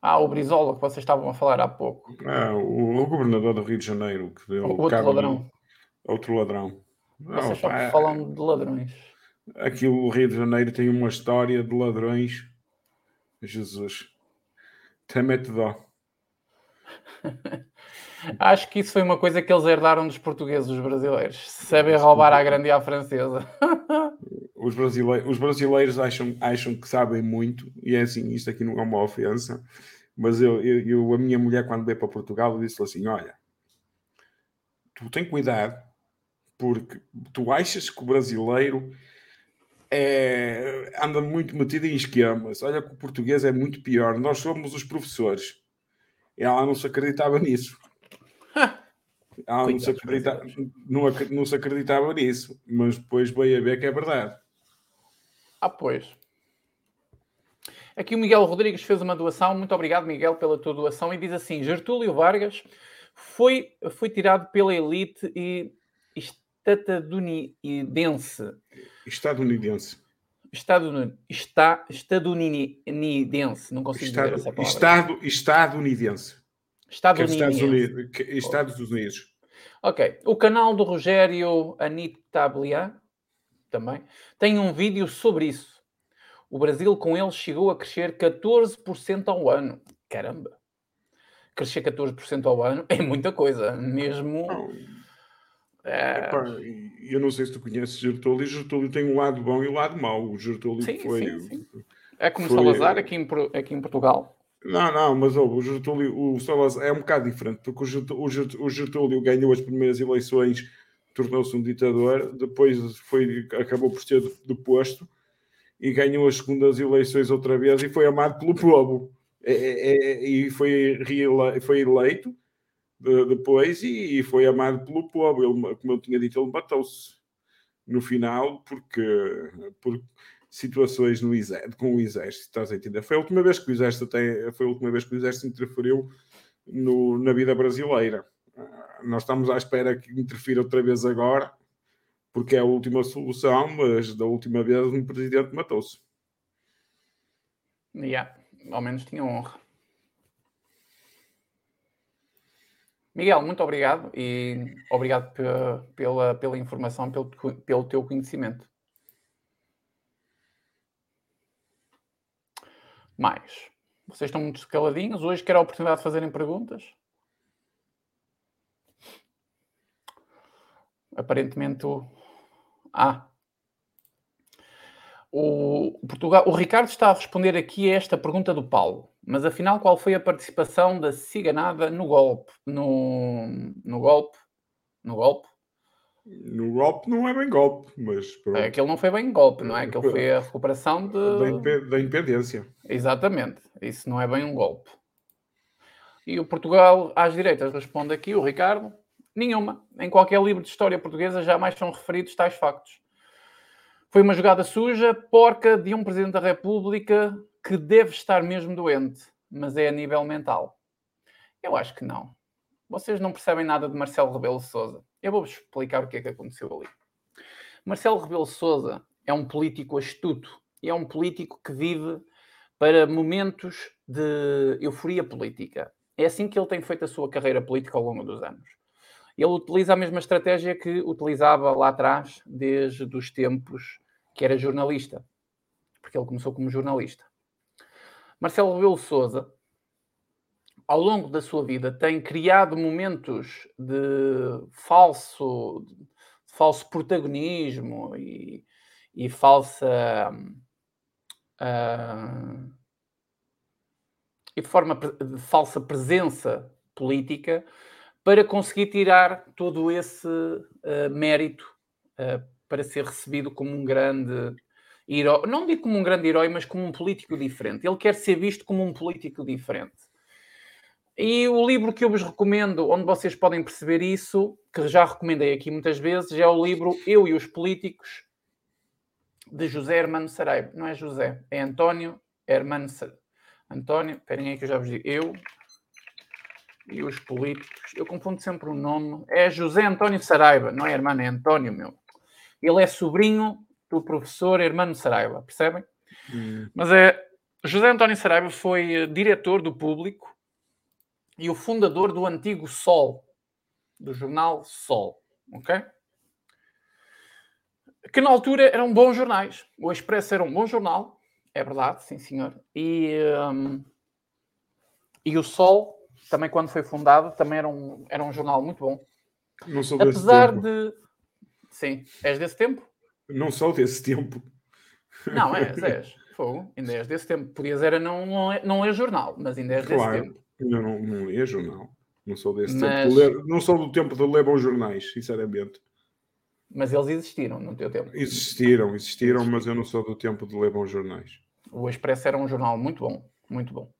Speaker 1: Ah, o Brizola que vocês estavam a falar há pouco.
Speaker 2: Ah, o, o governador do Rio de Janeiro que deu
Speaker 1: o outro ladrão.
Speaker 2: Outro ladrão.
Speaker 1: Vocês só falam de ladrões.
Speaker 2: Aqui o Rio de Janeiro tem uma história de ladrões. Jesus. Até mete dó.
Speaker 1: Acho que isso foi uma coisa que eles herdaram dos portugueses, os brasileiros. Sabem roubar à grande e à francesa.
Speaker 2: os, brasileiros, os brasileiros acham, acham que sabem muito, e é assim, isto aqui não é uma ofensa, mas eu, eu, eu a minha mulher, quando veio para Portugal, disse assim: Olha, tu tem cuidado, porque tu achas que o brasileiro é, anda muito metido em esquemas. Olha que o português é muito pior. Nós somos os professores. Ela não se acreditava nisso. Ela não se, acreditava, não, não se acreditava nisso, mas depois veio a ver que é verdade.
Speaker 1: Ah, pois. Aqui o Miguel Rodrigues fez uma doação. Muito obrigado, Miguel, pela tua doação. E diz assim: Gertúlio Vargas foi, foi tirado pela elite e estadunidense.
Speaker 2: Estadunidense.
Speaker 1: está, estadunidense. Não consigo
Speaker 2: Estado,
Speaker 1: dizer essa palavra.
Speaker 2: Estado, estadunidense.
Speaker 1: Estado
Speaker 2: Estados
Speaker 1: Unidos.
Speaker 2: Que- Estados Unidos.
Speaker 1: Ok. O canal do Rogério Anitablia também tem um vídeo sobre isso. O Brasil com ele chegou a crescer 14% ao ano. Caramba! Crescer 14% ao ano é muita coisa. Mesmo. É,
Speaker 2: epá, eu não sei se tu conheces Gertúlio. Gertúlio tem um lado bom e um lado mau. O Gertúlio
Speaker 1: Sim,
Speaker 2: foi.
Speaker 1: sim, sim. é como
Speaker 2: foi-
Speaker 1: Salazar aqui em, aqui em Portugal.
Speaker 2: Não, não, mas ouve, o Getúlio, o Salazar é um bocado diferente, porque o Getúlio, ganhou as primeiras eleições, tornou-se um ditador, depois foi, acabou por ser deposto e ganhou as segundas eleições outra vez e foi amado pelo povo. É- é- é- e foi, foi eleito de- depois e, e foi amado pelo povo. Ele, como eu tinha dito, ele matou-se no final porque, por situações no exército, com o exército, estás a entender? Foi a última vez que o exército até, foi a última vez que o exército interferiu no- na vida brasileira. Ah, Nós estamos à espera que interfira outra vez agora, porque é a última solução, mas da última vez um presidente matou-se.
Speaker 1: Yeah, ao menos tinha honra. Miguel, muito obrigado e obrigado pe- pela, pela informação, pelo, pelo teu conhecimento. Mais. Vocês estão muito caladinhos. Hoje quero a oportunidade de fazerem perguntas. Aparentemente o. Ah. O, Portugal, o Ricardo está a responder aqui a esta pergunta do Paulo. Mas afinal, qual foi a participação da ciganada no golpe? No, no golpe? No golpe?
Speaker 2: No golpe não é bem golpe, mas pronto,
Speaker 1: É, aquele não foi bem golpe, não é? Aquele foi a recuperação
Speaker 2: da,
Speaker 1: de.
Speaker 2: inpe- da independência.
Speaker 1: Exatamente. Isso não é bem um golpe. E o Portugal às direitas responde aqui, o Ricardo, nenhuma. Em qualquer livro de história portuguesa jamais são referidos tais factos. Foi uma jogada suja, porca, de um Presidente da República que deve estar mesmo doente, mas é a nível mental. Eu acho que não. Vocês não percebem nada de Marcelo Rebelo Sousa. Eu vou-vos explicar o que é que aconteceu ali. Marcelo Rebelo de Sousa é um político astuto e é um político que vive para momentos de euforia política. É assim que ele tem feito a sua carreira política ao longo dos anos. Ele utiliza a mesma estratégia que utilizava lá atrás, desde os tempos que era jornalista, porque ele começou como jornalista. Marcelo Rebelo de Sousa, ao longo da sua vida, tem criado momentos de falso, de falso protagonismo e, e falsa ah, e forma de falsa presença política para conseguir tirar todo esse ah, mérito ah, para ser recebido como um grande herói. Não digo como um grande herói, mas como um político diferente. Ele quer ser visto como um político diferente. E o livro que eu vos recomendo, onde vocês podem perceber isso, que já recomendei aqui muitas vezes, é o livro Eu e os Políticos, de José Hermano Saraiva. Não é José, é António Hermano Saraiva. António, esperem aí que eu já vos digo. Eu e os políticos. Eu confundo sempre o nome. É José António Saraiva, não é Hermano, é António, meu. Ele é sobrinho do professor Hermano Saraiva, percebem?
Speaker 2: Hum,
Speaker 1: Mas é José António Saraiva foi eh, diretor do Público e o fundador do antigo Sol, do jornal Sol, ok? Que na altura eram bons jornais. O Expresso era um bom jornal, é verdade, sim senhor. E, hum, e o Sol, também quando foi fundado, também era um, era um jornal muito bom.
Speaker 2: Não sou desse
Speaker 1: Apesar
Speaker 2: tempo.
Speaker 1: de... Sim, és desse tempo?
Speaker 2: Não sou desse tempo.
Speaker 1: Não, és, és. Fogo, ainda és desse tempo. Podias era não, não, é, é jornal, mas ainda és desse
Speaker 2: Claro.
Speaker 1: tempo.
Speaker 2: Eu não, não lia jornal. Não sou desse
Speaker 1: Mas-
Speaker 2: tempo. de ler- não sou do tempo de ler bons jornais, sinceramente.
Speaker 1: Mas eles existiram no teu tempo.
Speaker 2: Existiram, existiram, mas eu não sou do tempo de ler bons jornais.
Speaker 1: O Expresso era um jornal muito bom, muito bom.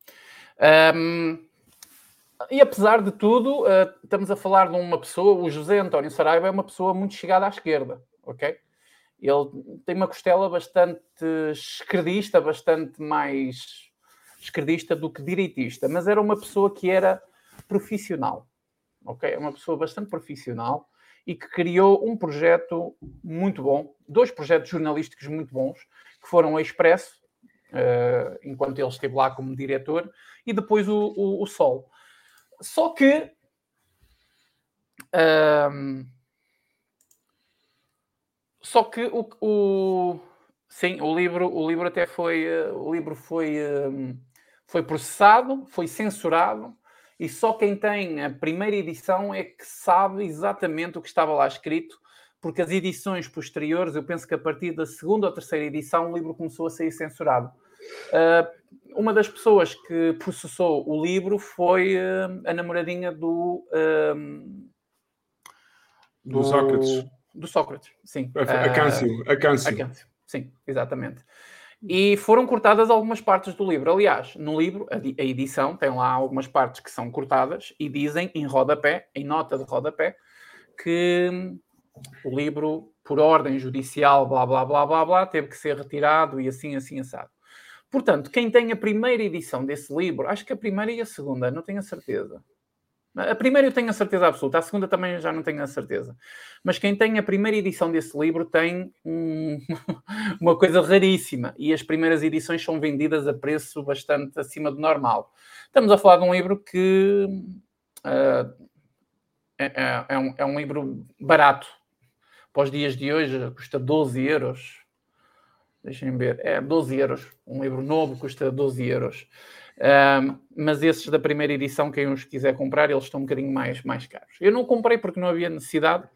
Speaker 1: Ahm, e apesar de tudo, ah, estamos a falar de uma pessoa, o José António Saraiva é uma pessoa muito chegada à esquerda, ok? Ele tem uma costela bastante esquerdista, bastante mais esquerdista do que direitista, mas era uma pessoa que era profissional, ok? É uma pessoa bastante profissional e que criou um projeto muito bom, dois projetos jornalísticos muito bons, que foram o Expresso, uh, enquanto ele esteve lá como diretor, e depois o, o, o Sol. Só que. Um, só que o, o, sim, o livro, o livro até foi, o livro foi, foi processado, foi censurado, e só quem tem a primeira edição é que sabe exatamente o que estava lá escrito, porque as edições posteriores, eu penso que a partir da segunda ou terceira edição, o livro começou a sair censurado. Uh, uma das pessoas que processou o livro foi uh, a namoradinha do, uh,
Speaker 2: do, do Sócrates.
Speaker 1: Do Sócrates, sim.
Speaker 2: A, a Câncio. A Câncio.
Speaker 1: A Câncio, sim, exatamente. E foram cortadas algumas partes do livro. Aliás, no livro, a, edição tem lá algumas partes que são cortadas e dizem em rodapé, em nota de rodapé, que o livro, por ordem judicial, blá blá blá blá blá, teve que ser retirado e assim, assim, assado. Portanto, quem tem a primeira edição desse livro, acho que a primeira e a segunda, não tenho a certeza. A primeira eu tenho a certeza absoluta, a segunda também já não tenho a certeza. Mas quem tem a primeira edição desse livro tem um, uma coisa raríssima e as primeiras edições são vendidas a preço bastante acima do normal. Estamos a falar de um livro que uh, é, é, um, é um livro barato. Para os dias de hoje custa 12 euros. Deixem ver, é 12 euros. Um livro novo custa 12 euros. Mas esses da primeira edição, quem os quiser comprar, eles estão um bocadinho mais, mais caros. Eu não comprei porque não havia necessidade,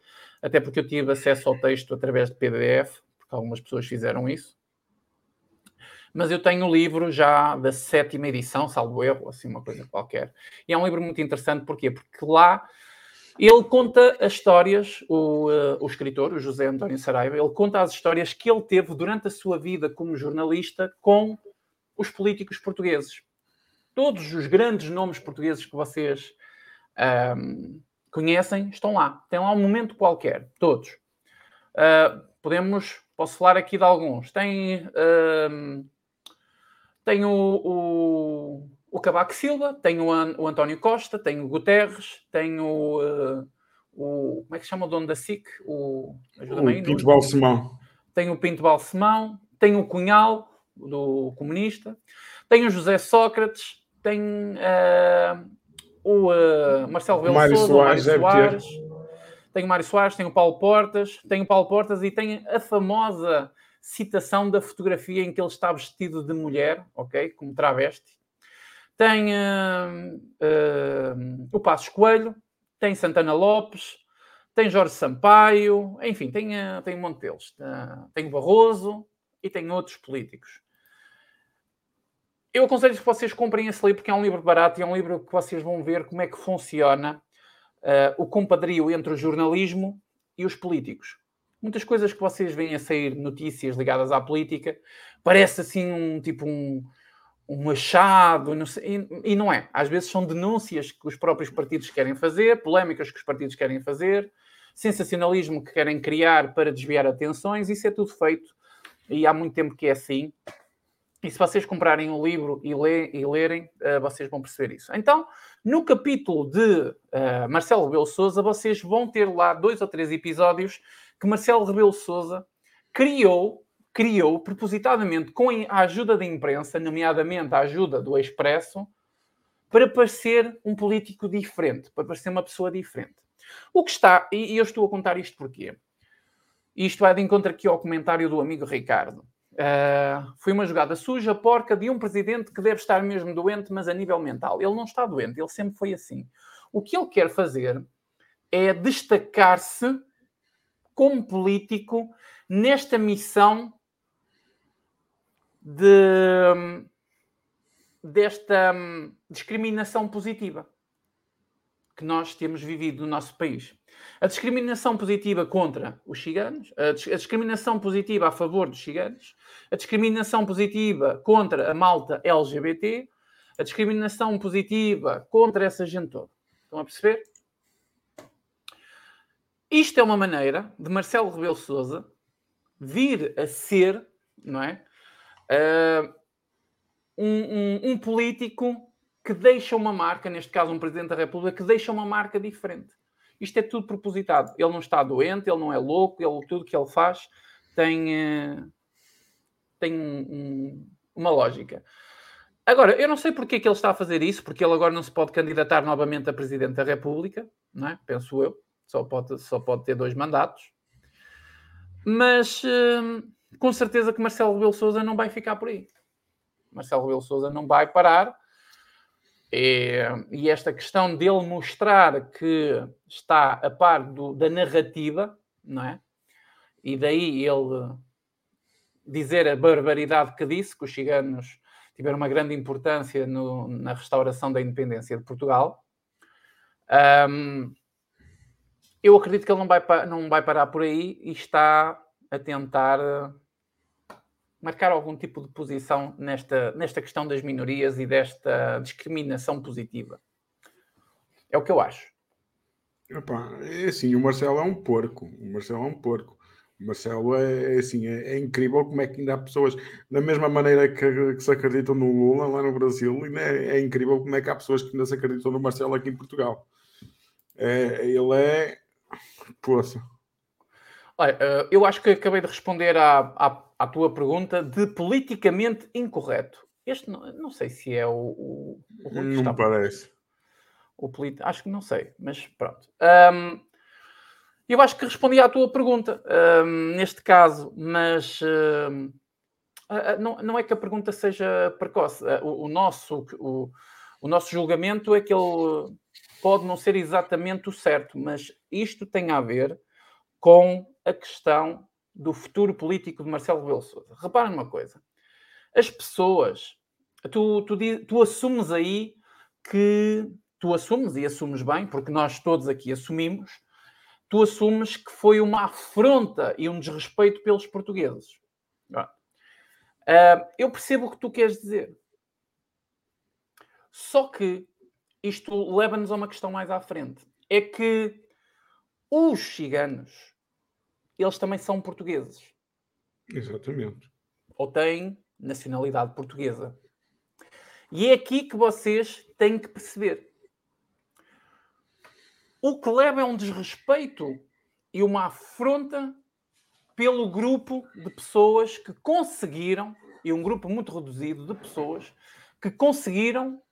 Speaker 1: até porque eu tive acesso ao texto através de PDF, porque algumas pessoas fizeram isso. Mas eu tenho o livro já da sétima edição, salvo erro, assim uma coisa qualquer. E é um livro muito interessante, porquê? Porque lá ele conta as histórias, o, uh, o escritor, o José António Saraiva, ele conta as histórias que ele teve durante a sua vida como jornalista com os políticos portugueses todos os grandes nomes portugueses que vocês um, conhecem estão lá. Tem lá um momento qualquer, todos. Uh, podemos, posso falar aqui de alguns. Tem, um, tem o, o, o Cavaco Silva, tem o, An, o António Costa, tem o Guterres, tem o, uh, o. Como é que se chama o dono da SIC? O,
Speaker 2: o Pinto Balsemão.
Speaker 1: Tem o Pinto Balsemão, tem o Cunhal, do comunista, tem o José Sócrates, tem uh, o uh, Marcelo Mário Souza, Soares, Mário Soares, tem o Mário Soares, tem o Paulo Portas, tem o Paulo Portas e tem a famosa citação da fotografia em que ele está vestido de mulher, ok? Como travesti. Tem uh, o Passos Coelho, tem Santana Lopes, tem Jorge Sampaio, enfim, tem, tem um monte deles. tem o Barroso e tem outros políticos. Eu aconselho que vocês comprem esse livro, porque é um livro barato e é um livro que vocês vão ver como é que funciona uh, o compadrio entre o jornalismo e os políticos. Muitas coisas que vocês veem a sair notícias ligadas à política, parece assim um tipo um, um achado, não sei, e, e não é. Às vezes são denúncias que os próprios partidos querem fazer, polémicas que os partidos querem fazer, sensacionalismo que querem criar para desviar atenções, isso é tudo feito e há muito tempo que é assim. E se vocês comprarem o livro e, lê, e lerem, uh, vocês vão perceber isso. Então, no capítulo de uh, Marcelo Rebelo Souza, vocês vão ter lá dois ou três episódios que Marcelo Rebelo Souza criou, criou propositadamente com a ajuda da imprensa, nomeadamente a ajuda do Expresso, para parecer um político diferente, para parecer uma pessoa diferente. O que está, e eu estou a contar isto porquê? Isto vai de encontro aqui ao comentário do amigo Ricardo. Uh, foi uma jogada suja, porca, de um presidente que deve estar mesmo doente, mas a nível mental. Ele não está doente, ele sempre foi assim. O que ele quer fazer é destacar-se como político nesta missão de, desta hum, discriminação positiva que nós temos vivido no nosso país. A discriminação positiva contra os ciganos, a, discriminação positiva a favor dos ciganos, a discriminação positiva contra a malta LGBT, a discriminação positiva contra essa gente toda. Estão a perceber? Isto é uma maneira de Marcelo Rebelo Souza vir a ser, não é? Uh, um, um, um político que deixa uma marca, neste caso um Presidente da República, que deixa uma marca diferente. Isto é tudo propositado. Ele não está doente, ele não é louco, ele, tudo que ele faz tem, uh, tem um, uma lógica. Agora, eu não sei porque é que ele está a fazer isso, porque ele agora não se pode candidatar novamente a Presidente da República, não é? penso eu, só pode, só pode ter dois mandatos. Mas uh, com certeza que Marcelo Rebelo Souza não vai ficar por aí. Marcelo Rebelo Souza não vai parar. E, e, esta questão dele mostrar que está a par do, da narrativa, não é? E daí ele dizer a barbaridade que disse, que os ciganos tiveram uma grande importância no, na restauração da independência de Portugal. Um, eu acredito que ele não vai, não vai parar por aí e está a tentar marcar algum tipo de posição nesta, nesta questão das minorias e desta discriminação positiva. É o que eu acho.
Speaker 2: Epá, é assim, o Marcelo é um porco. O Marcelo é um porco. Marcelo é, é assim, é, é, incrível como é que ainda há pessoas, da mesma maneira que, que se acreditam no Lula lá no Brasil, é, é, incrível como é que há pessoas que ainda se acreditam no Marcelo aqui em Portugal. É, ele é. Poxa.
Speaker 1: Olha, eh, eu acho que acabei de responder à, à, à, tua pergunta de politicamente incorreto. Este não, não sei se é o. o,
Speaker 2: o não me parece.
Speaker 1: O polit... Acho que não sei, mas pronto. Um, eu acho que respondi à tua pergunta um, neste caso, mas um, não, não é que a pergunta seja precoce. O, o nosso, o, o nosso julgamento é que ele pode não ser exatamente o certo, mas isto tem a ver com a questão do futuro político de Marcelo Rebelo Sousa. Repara numa coisa. As pessoas, tu, tu, tu assumes aí que tu assumes e assumes bem, porque nós todos aqui assumimos tu assumes que foi uma afronta e um desrespeito pelos portugueses. Uh, eu percebo o que tu queres dizer. Só que isto leva-nos a uma questão mais à frente. É que os ciganos, eles também são portugueses.
Speaker 2: Exatamente.
Speaker 1: Ou têm nacionalidade portuguesa. E é aqui que vocês têm que perceber. O que leva é um desrespeito e uma afronta pelo grupo de pessoas que conseguiram, e um grupo muito reduzido de pessoas, que conseguiram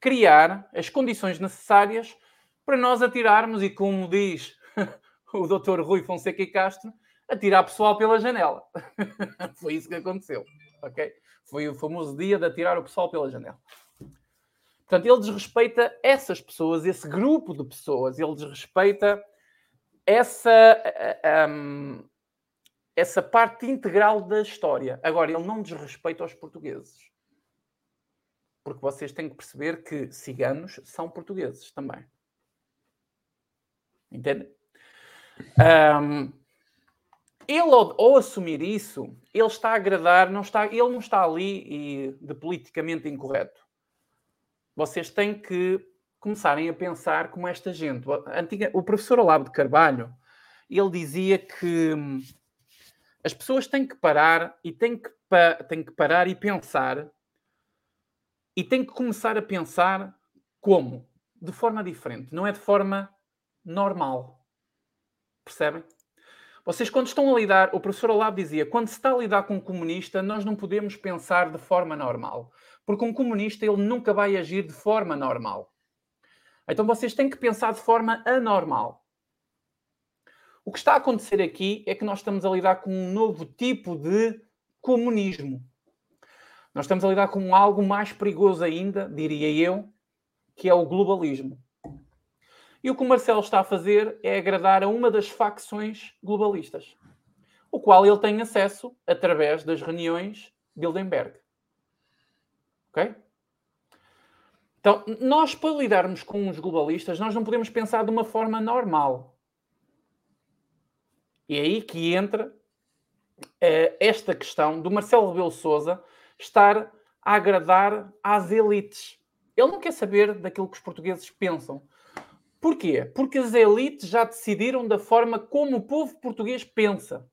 Speaker 1: criar as condições necessárias para nós atirarmos, e como diz o Dr. Rui Fonseca e Castro, atirar pessoal pela janela. Foi isso que aconteceu, ok? Foi o famoso dia de atirar o pessoal pela janela. Portanto, ele desrespeita essas pessoas, esse grupo de pessoas, ele desrespeita essa, um, essa parte integral da história. Agora, ele não desrespeita os portugueses. Porque vocês têm que perceber que ciganos são portugueses também. Entende? Um, ele, ao, ao, assumir isso, ele está a agradar, não está, ele não está ali e, de politicamente incorreto vocês têm que começarem a pensar como esta gente. Antiga, o professor Olavo de Carvalho, ele dizia que hum, as pessoas têm que parar e têm que, têm que parar e pensar e têm que começar a pensar como? De forma diferente, não é de forma normal. Percebem? Vocês, quando estão a lidar, o professor Olavo dizia, quando se está a lidar com um comunista, nós não podemos pensar de forma normal. Porque um comunista ele nunca vai agir de forma normal. Então vocês têm que pensar de forma anormal. O que está a acontecer aqui é que nós estamos a lidar com um novo tipo de comunismo. Nós estamos a lidar com algo mais perigoso ainda, diria eu, que é o globalismo. E o que o Marcelo está a fazer é agradar a uma das facções globalistas, o qual ele tem acesso através das reuniões Bilderberg. Ok? Então, nós para lidarmos com os globalistas, nós não podemos pensar de uma forma normal. E é aí que entra uh, esta questão do Marcelo Rebelo Souza estar a agradar às elites. Ele não quer saber daquilo que os portugueses pensam. Porquê? Porque as elites já decidiram da forma como o povo português pensa.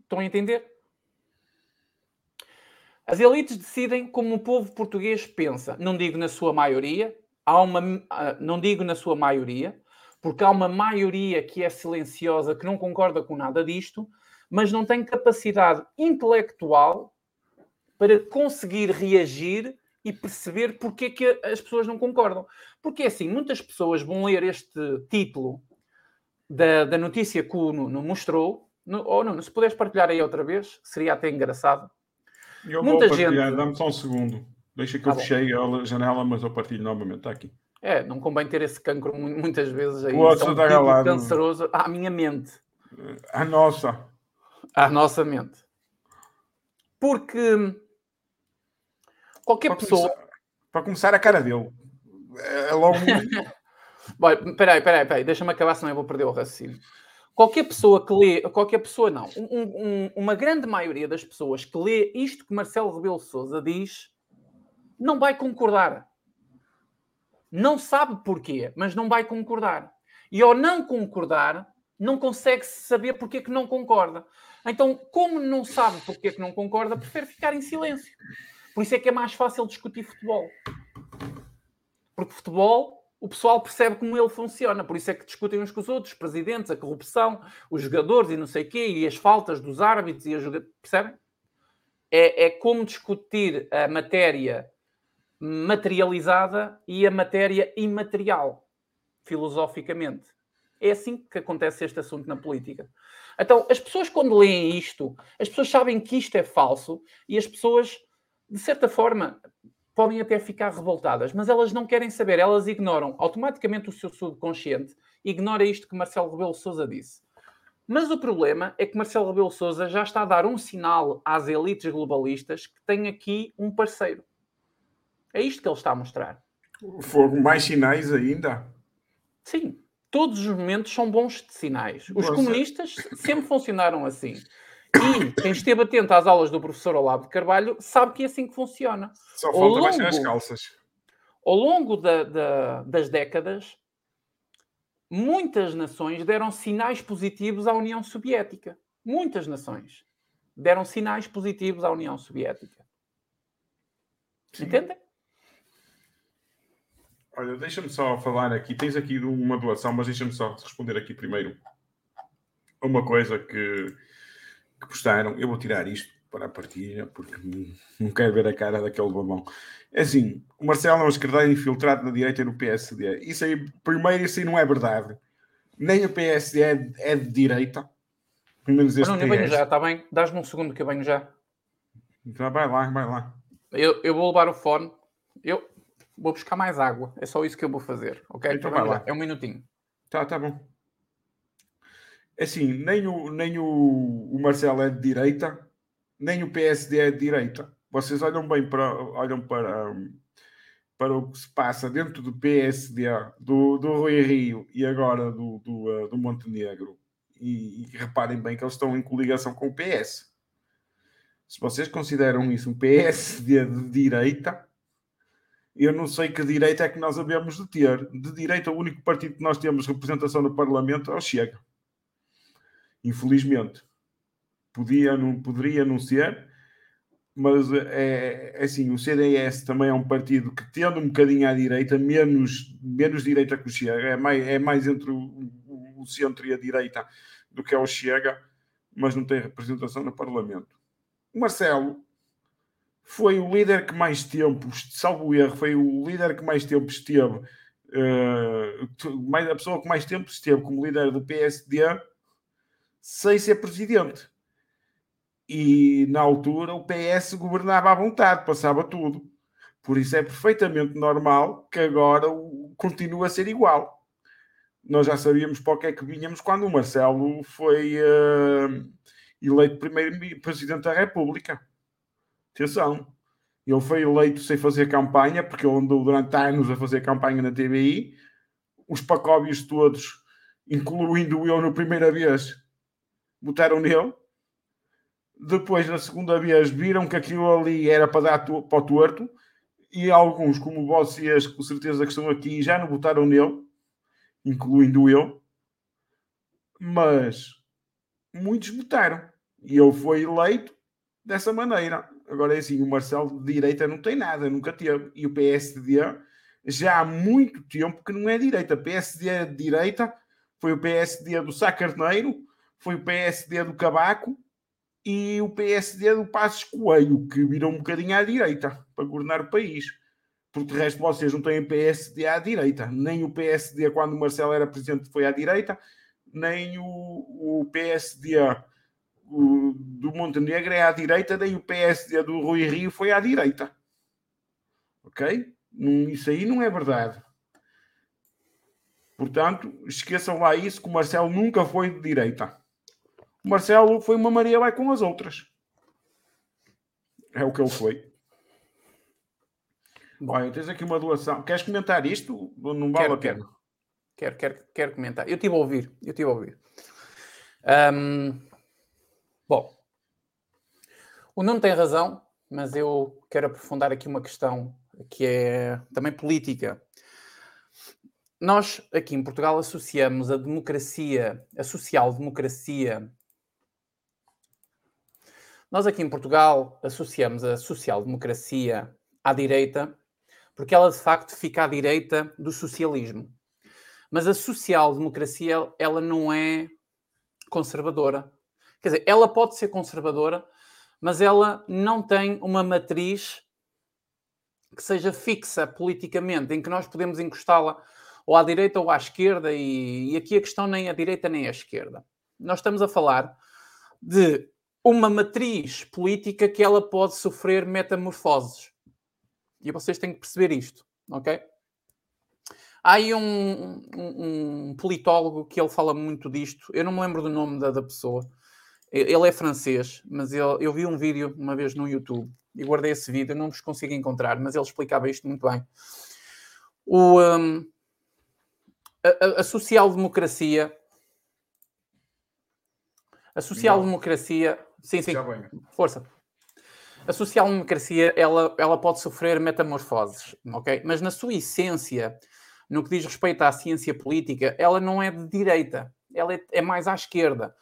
Speaker 1: Estão a entender? As elites decidem como o povo português pensa. Não digo na sua maioria, há uma, ah, não digo na sua maioria, porque há uma maioria que é silenciosa, que não concorda com nada disto, mas não tem capacidade intelectual para conseguir reagir e perceber porque é que as pessoas não concordam. Porque assim, muitas pessoas vão ler este título da, da notícia que o Nuno mostrou, no, ou Nuno, se puderes partilhar aí outra vez, seria até engraçado.
Speaker 2: Eu Muita vou partilhar, gente... dá-me só um segundo. Deixa que tá eu fechei a janela, mas eu partilho novamente, está aqui.
Speaker 1: É, não convém ter esse cancro muitas vezes aí. O é um canceroso à minha mente.
Speaker 2: À nossa.
Speaker 1: À nossa mente. Porque qualquer para pessoa.
Speaker 2: Começar, para começar, a cara dele. É logo.
Speaker 1: Bom, peraí, peraí, peraí, deixa-me acabar, senão eu vou perder o raciocínio. Qualquer pessoa que lê, qualquer pessoa não, um, um, uma grande maioria das pessoas que lê isto que Marcelo Rebelo Souza diz, não vai concordar. Não sabe porquê, mas não vai concordar. E ao não concordar, não consegue saber porque é que não concorda. Então, como não sabe porque é que não concorda, prefere ficar em silêncio. Por isso é que é mais fácil discutir futebol. Porque futebol, o pessoal percebe como ele funciona. Por isso é que discutem uns com os outros, os presidentes, a corrupção, os jogadores e não sei o quê, e as faltas dos árbitros e a jogadores. Percebem? É, é como discutir a matéria materializada e a matéria imaterial, filosoficamente. É assim que acontece este assunto na política. Então, as pessoas, quando leem isto, as pessoas sabem que isto é falso e as pessoas, de certa forma, podem até ficar revoltadas, mas elas não querem saber, elas ignoram automaticamente o seu subconsciente, ignora isto que Marcelo Rebelo Souza disse. Mas o problema é que Marcelo Rebelo Souza já está a dar um sinal às elites globalistas que tem aqui um parceiro. É isto que ele está a mostrar.
Speaker 2: Foram mais sinais ainda?
Speaker 1: Sim, todos os momentos são bons sinais. Os Você... comunistas sempre funcionaram assim. E quem esteve atento às aulas do professor Olavo de Carvalho sabe que é assim que funciona.
Speaker 2: Só falta longo, baixar as calças.
Speaker 1: Ao longo da, da, das décadas, muitas nações deram sinais positivos à União Soviética. Muitas nações deram sinais positivos à União Soviética. Sim. Entendem?
Speaker 2: Olha, deixa-me só falar aqui. Tens aqui uma doação, mas deixa-me só responder aqui primeiro uma coisa que, que postaram. Eu vou tirar isto para a partilha, porque não quero ver a cara daquele babão. É assim, o Marcelo é um esquerdeiro infiltrado na direita no PSD. Isso aí, primeiro, isso aí não é verdade. Nem o PSD é, é de direita.
Speaker 1: Pelo menos este não, eu venho já, está bem? Dás-me um segundo que eu venho já.
Speaker 2: Então vai lá, vai lá.
Speaker 1: Eu, eu vou levar o fone. Eu, vou buscar mais água. É só isso que eu vou fazer, ok? Então vai lá. É um minutinho.
Speaker 2: Tá, tá bom. É assim, nem o, nem o, o Marcelo é de direita, nem o PSD é de direita. Vocês olham bem para, olham para, para o que se passa dentro do PSD, do, do Rui Rio e agora do, do, uh, do Montenegro. E, e reparem bem que eles estão em coligação com o PS. Se vocês consideram isso um PSD de direita, eu não sei que direito é que nós havemos de ter. De direita, o único partido que nós temos representação no Parlamento é o Chega. Infelizmente. Podia, não, poderia não ser, mas é, é assim, o CDS também é um partido que tendo um bocadinho à direita, menos, menos direita que o Chega, é mais, é mais entre o, o, o centro e a direita do que é o Chega, mas não tem representação no Parlamento. O Marcelo foi o líder que mais tempo, salvo erro, foi o líder que mais tempo esteve, uh, mais, a pessoa que mais tempo esteve como líder do PSD sem ser presidente. E na altura o PS governava à vontade, passava tudo. Por isso é perfeitamente normal que agora continue a ser igual. Nós já sabíamos para o que é que vinhamos quando o Marcelo foi uh, eleito primeiro presidente da República. Atenção, ele foi eleito sem fazer campanha, porque ele andou durante anos a fazer campanha na TVI. Os pacóbios todos, incluindo eu na primeira vez, botaram nele. Depois, na segunda vez, viram que aquilo ali era para dar para o torto. E alguns, como vocês, com certeza que estão aqui, já não votaram nele, incluindo eu. Mas muitos votaram. E ele foi eleito dessa maneira. Agora é assim, o Marcelo de direita não tem nada, nunca teve. E o PSD já há muito tempo que não é direita. PSD é direita, foi o PSD do Sá Carneiro, foi o PSD do Cabaco e o PSD do Passos Coelho, que viram um bocadinho à direita para governar o país. Porque de resto vocês não têm PSD à direita. Nem o PSD, quando o Marcelo era presidente, foi à direita, nem o, o PSD o, do Montenegro é à direita, nem o PSD do Rui Rio foi à direita. Ok? Isso aí não é verdade. Portanto, esqueçam lá isso, que o Marcelo nunca foi de direita. O Marcelo foi uma Maria vai com as outras. É o que ele foi. Olha, tens aqui uma doação. Queres comentar isto? Não vale
Speaker 1: quero,
Speaker 2: a pena.
Speaker 1: Quero, quero, quero comentar. Eu estive a ouvir. Eu estive a ouvir. Um, bom, o Nuno tem razão, mas eu quero aprofundar aqui uma questão que é também política. Nós, aqui em Portugal, associamos a democracia, a social-democracia. Nós, aqui em Portugal, associamos a social-democracia à direita, porque ela, de facto, fica à direita do socialismo. Mas a social-democracia, ela não é conservadora. Quer dizer, ela pode ser conservadora, mas ela não tem uma matriz que seja fixa politicamente, em que nós podemos encostá-la ou à direita ou à esquerda, e, e aqui a questão nem a direita nem a esquerda. Nós estamos a falar de uma matriz política que ela pode sofrer metamorfoses. E vocês têm que perceber isto, ok? Há aí um, um, um, politólogo que ele fala muito disto. Eu não me lembro do nome da, da pessoa. Ele é francês, mas ele, eu vi um vídeo uma vez no YouTube e guardei esse vídeo, não vos consigo encontrar, mas ele explicava isto muito bem. O, um, a, a social-democracia. A social-democracia. Sim, sim. Força. A social-democracia ela, ela pode sofrer metamorfoses, ok? Mas na sua essência, no que diz respeito à ciência política, ela não é de direita, ela é, é mais à esquerda.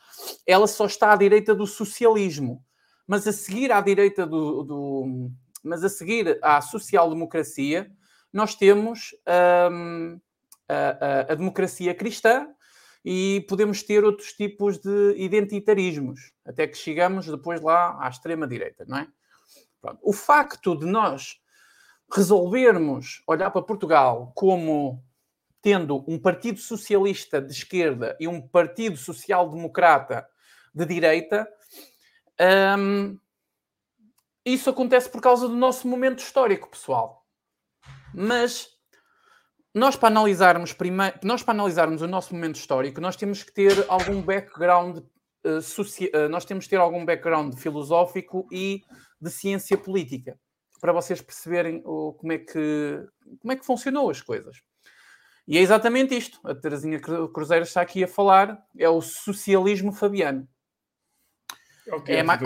Speaker 1: Ela só está à direita do socialismo mas a seguir à direita do, do mas a seguir à social-democracia, nós temos um, a, a, a, democracia cristã e podemos ter outros tipos de identitarismos, até que chegamos depois lá à extrema-direita, não é? Pronto. O facto de nós resolvermos olhar para Portugal como tendo um partido socialista de esquerda e um partido social-democrata de direita, um, isso acontece por causa do nosso momento histórico, pessoal. Mas nós para analisarmos primeiro, nós para analisarmos o nosso momento histórico, nós temos que ter algum background uh, uh, nós temos que ter algum background filosófico e de ciência política para vocês perceberem uh, como é que como é que funcionou as coisas. E é exatamente isto. A Terezinha Cruzeiro está aqui a falar, é o socialismo fabiano.
Speaker 2: Okay, é mais...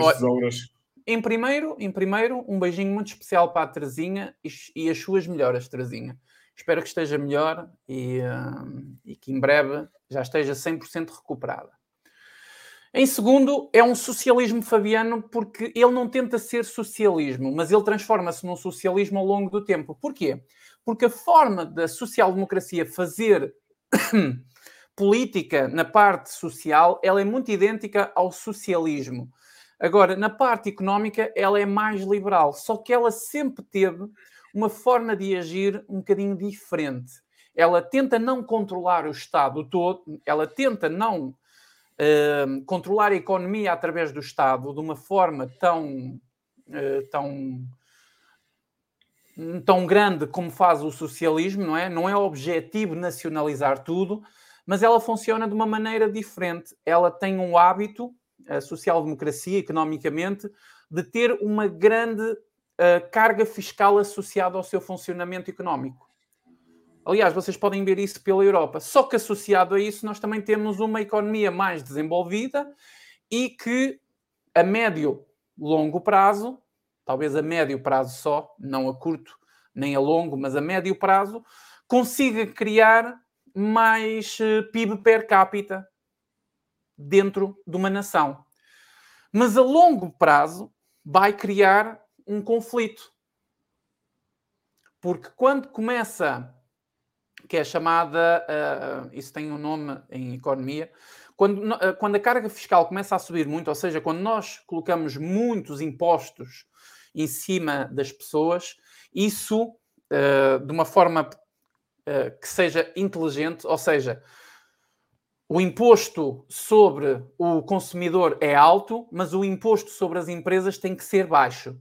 Speaker 1: Em primeiro, em primeiro, um beijinho muito especial para a Terezinha e, e as suas melhoras, Terezinha. Espero que esteja melhor e, uh, e que em breve já esteja 100% recuperada. Em segundo, é um socialismo fabiano porque ele não tenta ser socialismo, mas ele transforma-se num socialismo ao longo do tempo. Porquê? Porque a forma da social-democracia fazer política na parte social, ela é muito idêntica ao socialismo. Agora, na parte económica, ela é mais liberal, só que ela sempre teve uma forma de agir um bocadinho diferente. Ela tenta não controlar o Estado todo, ela tenta não uh, controlar a economia através do Estado de uma forma tão, uh, tão, tão grande como faz o socialismo, não é? Não é objetivo nacionalizar tudo, mas ela funciona de uma maneira diferente. Ela tem um hábito, a social-democracia, economicamente, de ter uma grande uh, carga fiscal associada ao seu funcionamento económico. Aliás, vocês podem ver isso pela Europa. Só que associado a isso, nós também temos uma economia mais desenvolvida e que a médio, longo prazo, talvez a médio prazo só, não a curto nem a longo, mas a médio prazo, consiga criar mais eh, PIB per capita dentro de uma nação. Mas a longo prazo vai criar um conflito. Porque quando começa, que é chamada, uh, isso tem um nome em economia, quando, uh, quando a carga fiscal começa a subir muito, ou seja, quando nós colocamos muitos impostos em cima das pessoas, isso uh, de uma forma que seja inteligente, ou seja, o imposto sobre o consumidor é alto, mas o imposto sobre as empresas tem que ser baixo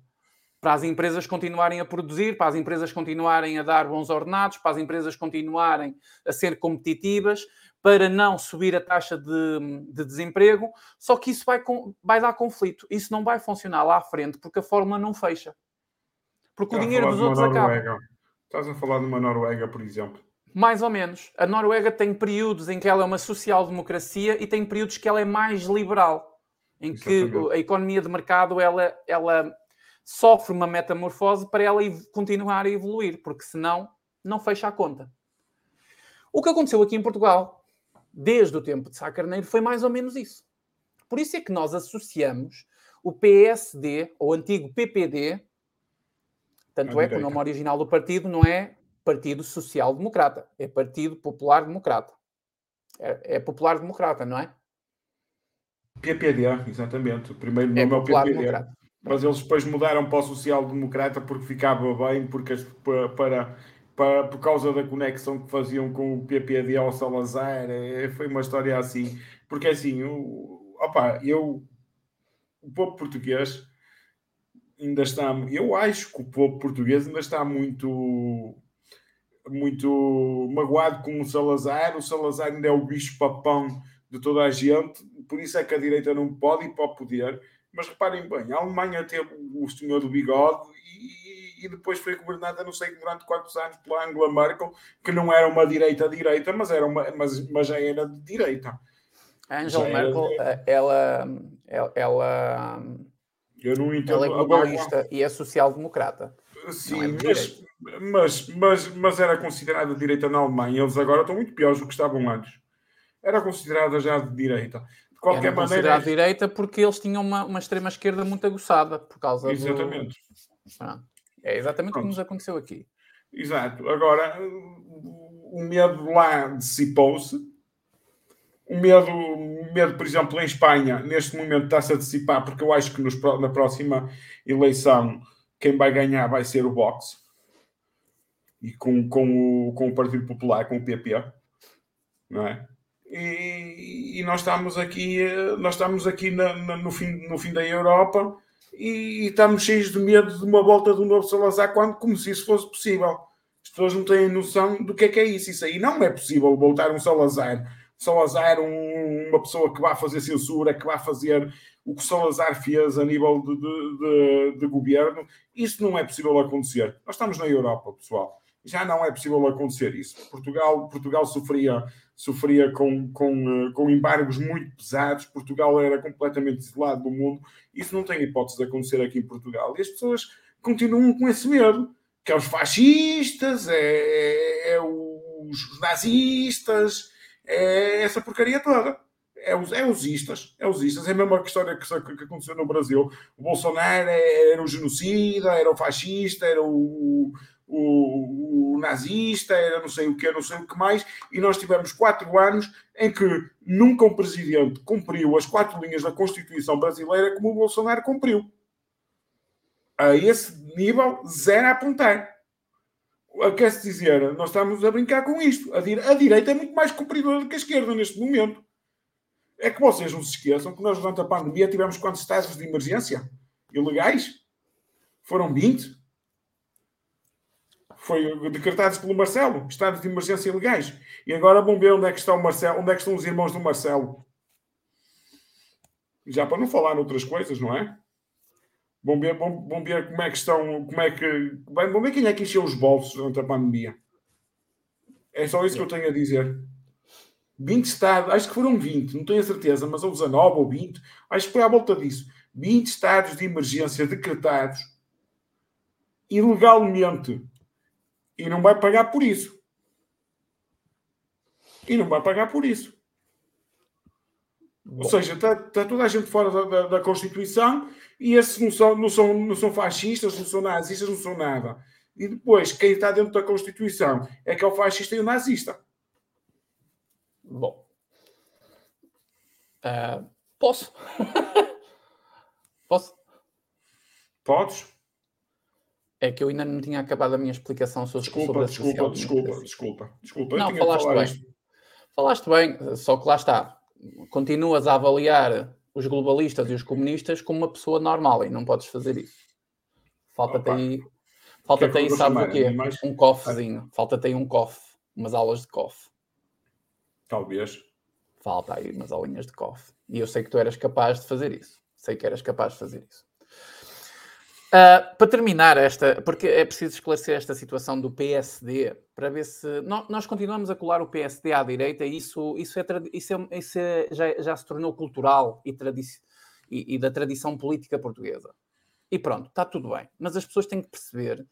Speaker 1: para as empresas continuarem a produzir, para as empresas continuarem a dar bons ordenados, para as empresas continuarem a ser competitivas, para não subir a taxa de, de desemprego. Só que isso vai, vai dar conflito. Isso não vai funcionar lá à frente porque a fórmula não fecha. Porque Estás o dinheiro dos outros acaba.
Speaker 2: Estás a falar de uma Noruega, por exemplo.
Speaker 1: Mais ou menos. A Noruega tem períodos em que ela é uma social-democracia e tem períodos que ela é mais liberal, em que a economia de mercado ela, ela sofre uma metamorfose para ela continuar a evoluir, porque senão não fecha a conta. O que aconteceu aqui em Portugal, desde o tempo de Sá Carneiro, foi mais ou menos isso. Por isso é que nós associamos o PSD, ou antigo PPD, tanto é que o nome original do partido não é Partido Social Democrata, é Partido Popular Democrata. É, é Popular Democrata, não é?
Speaker 2: PPD, exatamente. O primeiro é nome é, é o PPD. Democrata mas eles depois mudaram para o social-democrata porque ficava bem, porque para, para, por causa da conexão que faziam com o PPD ao Salazar, é, foi uma história assim. Porque assim, o, opa, eu, o povo português ainda está, eu acho que o povo português ainda está muito muito magoado com o Salazar, o Salazar ainda é o bicho papão de toda a gente, por isso é que a direita não pode ir para o poder, mas reparem bem, a Alemanha teve o senhor do bigode e, e depois foi governada, não sei durante quantos anos, pela Angela Merkel, que não era uma direita-direita, mas, era uma, mas, mas já era de direita.
Speaker 1: A Angela já Merkel, era... ela, ela, ela,
Speaker 2: eu não entendo
Speaker 1: ela é globalista e é social-democrata.
Speaker 2: Sim, é mas, mas, mas, mas era considerada de direita na Alemanha. Eles agora estão muito piores do que estavam antes. Era considerada já de direita
Speaker 1: de qualquer Era maneira. à direita porque eles tinham uma, uma extrema-esquerda muito aguçada por causa
Speaker 2: Exatamente.
Speaker 1: Do... É exatamente o que nos aconteceu aqui.
Speaker 2: Exato. Agora, o medo lá dissipou-se. O medo, o medo, por exemplo, em Espanha, neste momento está-se a dissipar, porque eu acho que nos, na próxima eleição quem vai ganhar vai ser o Vox. E com, com, o, com o Partido Popular, com o PP. Não é? E, e, nós estamos aqui, nós estamos aqui na, na, no, fim, no fim da Europa e, e, estamos cheios de medo de uma volta do novo Salazar, quando, como se isso fosse possível. As pessoas não têm noção do que é que é isso. Isso aí não é possível voltar um Salazar. Salazar, um, uma pessoa que vai fazer censura, que vai fazer o que Salazar fez a nível de, de, de, de governo. Isso não é possível acontecer. Nós estamos na Europa, pessoal já não é possível acontecer isso. Portugal, Portugal sofria, sofria com, com, eh, com embargos muito pesados, Portugal era completamente isolado do mundo. Isso não tem hipótese de acontecer aqui em Portugal. E as pessoas continuam com esse medo, que é os fascistas, é, é, é os nazistas, é essa porcaria toda. É os, é os istas, é os istas, é a mesma história que, que aconteceu no Brasil. O Bolsonaro era o genocida, era o fascista, era o, o, o, nazista, era não sei o que, não sei o que mais, e nós tivemos quatro anos em que nunca um presidente cumpriu as quatro linhas da Constituição brasileira como o Bolsonaro cumpriu. A esse nível, zero a apontar. Quer-se dizer, nós estamos a brincar com isto. A, dire a direita é muito mais cumpridora do que a esquerda neste momento. É que vocês não se esqueçam que nós, durante a pandemia, tivemos quantos estados de emergência ilegais? Foram 20? Foi decretados pelo Marcelo, estados de emergência legais. E agora vamos ver onde é que está o Marcelo, onde é que estão os irmãos do Marcelo. Já para não falar noutras coisas, não é? Vamos ver, vamos, vamos ver como é que estão, como é que. Vamos ver quem é que encheu os bolsos durante a pandemia. É só isso que eu tenho a dizer. 20 estados, acho que foram 20, não tenho a certeza, mas ou 19 ou 20, acho que foi à volta disso. 20 estados de emergência decretados ilegalmente e não vai pagar por isso. E não vai pagar por isso. Bom. Ou seja, está, está, toda a gente fora da, da, da, Constituição e esses não são, não, são, não são fascistas, não são nazistas, não são nada. e depois quem está dentro da Constituição é que é o fascista e o nazista.
Speaker 1: Bom. Uh, posso? posso?
Speaker 2: Podes?
Speaker 1: É que eu ainda não tinha acabado a minha explicação sobre,
Speaker 2: desculpa, desculpa, desculpa, desculpa, desculpa.
Speaker 1: Não, falaste bem. Isto. Falaste bem, só que lá está. Continuas a avaliar os globalistas e os comunistas como uma pessoa normal e não podes fazer isso. Falta-te aí, falta-te aí, sabes o quê? Um cofrezinho. Falta-te aí um cofre, umas aulas de cofre.
Speaker 2: Talvez.
Speaker 1: Falta aí umas aulinhas de cofre. E eu sei que tu eras capaz de fazer isso. Sei que eras capaz de fazer isso. Uh, para terminar esta, porque é preciso esclarecer esta situação do PSD para ver se nós continuamos a colar o PSD à direita e isso, isso, é, isso, é, isso é, já, já, se tornou cultural e, e, e, da tradição política portuguesa. E pronto, está tudo bem. Mas as pessoas têm que perceber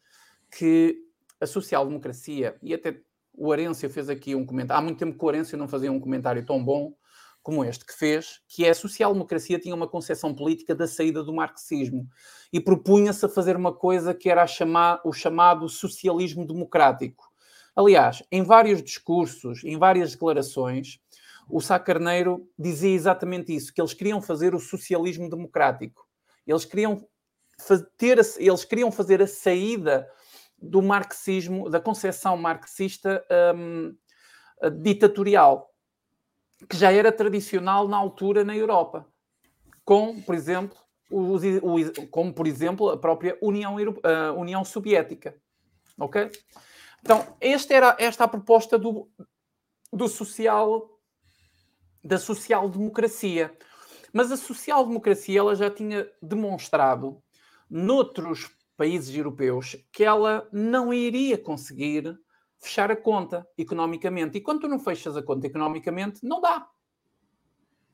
Speaker 1: que a social-democracia, e até o Arêncio fez aqui um comentário, há muito tempo que o Arêncio não fazia um comentário tão bom como este que fez, que é a social-democracia tinha uma concepção política da saída do marxismo e propunha-se a fazer uma coisa que era chamar, o chamado socialismo democrático. Aliás, em vários discursos, em várias declarações, o Sá Carneiro dizia exatamente isso, que eles queriam fazer o socialismo democrático. Eles queriam, ter, eles queriam fazer a saída do marxismo, da concepção marxista um, ditatorial que já era tradicional na altura na Europa, com, por exemplo, os, como por exemplo a própria União, a União Soviética. Ok? Então, esta era esta a proposta do, do social da social-democracia. Mas a social-democracia ela já tinha demonstrado noutros países europeus que ela não iria conseguir fechar a conta economicamente. E quando tu não fechas a conta economicamente, não dá.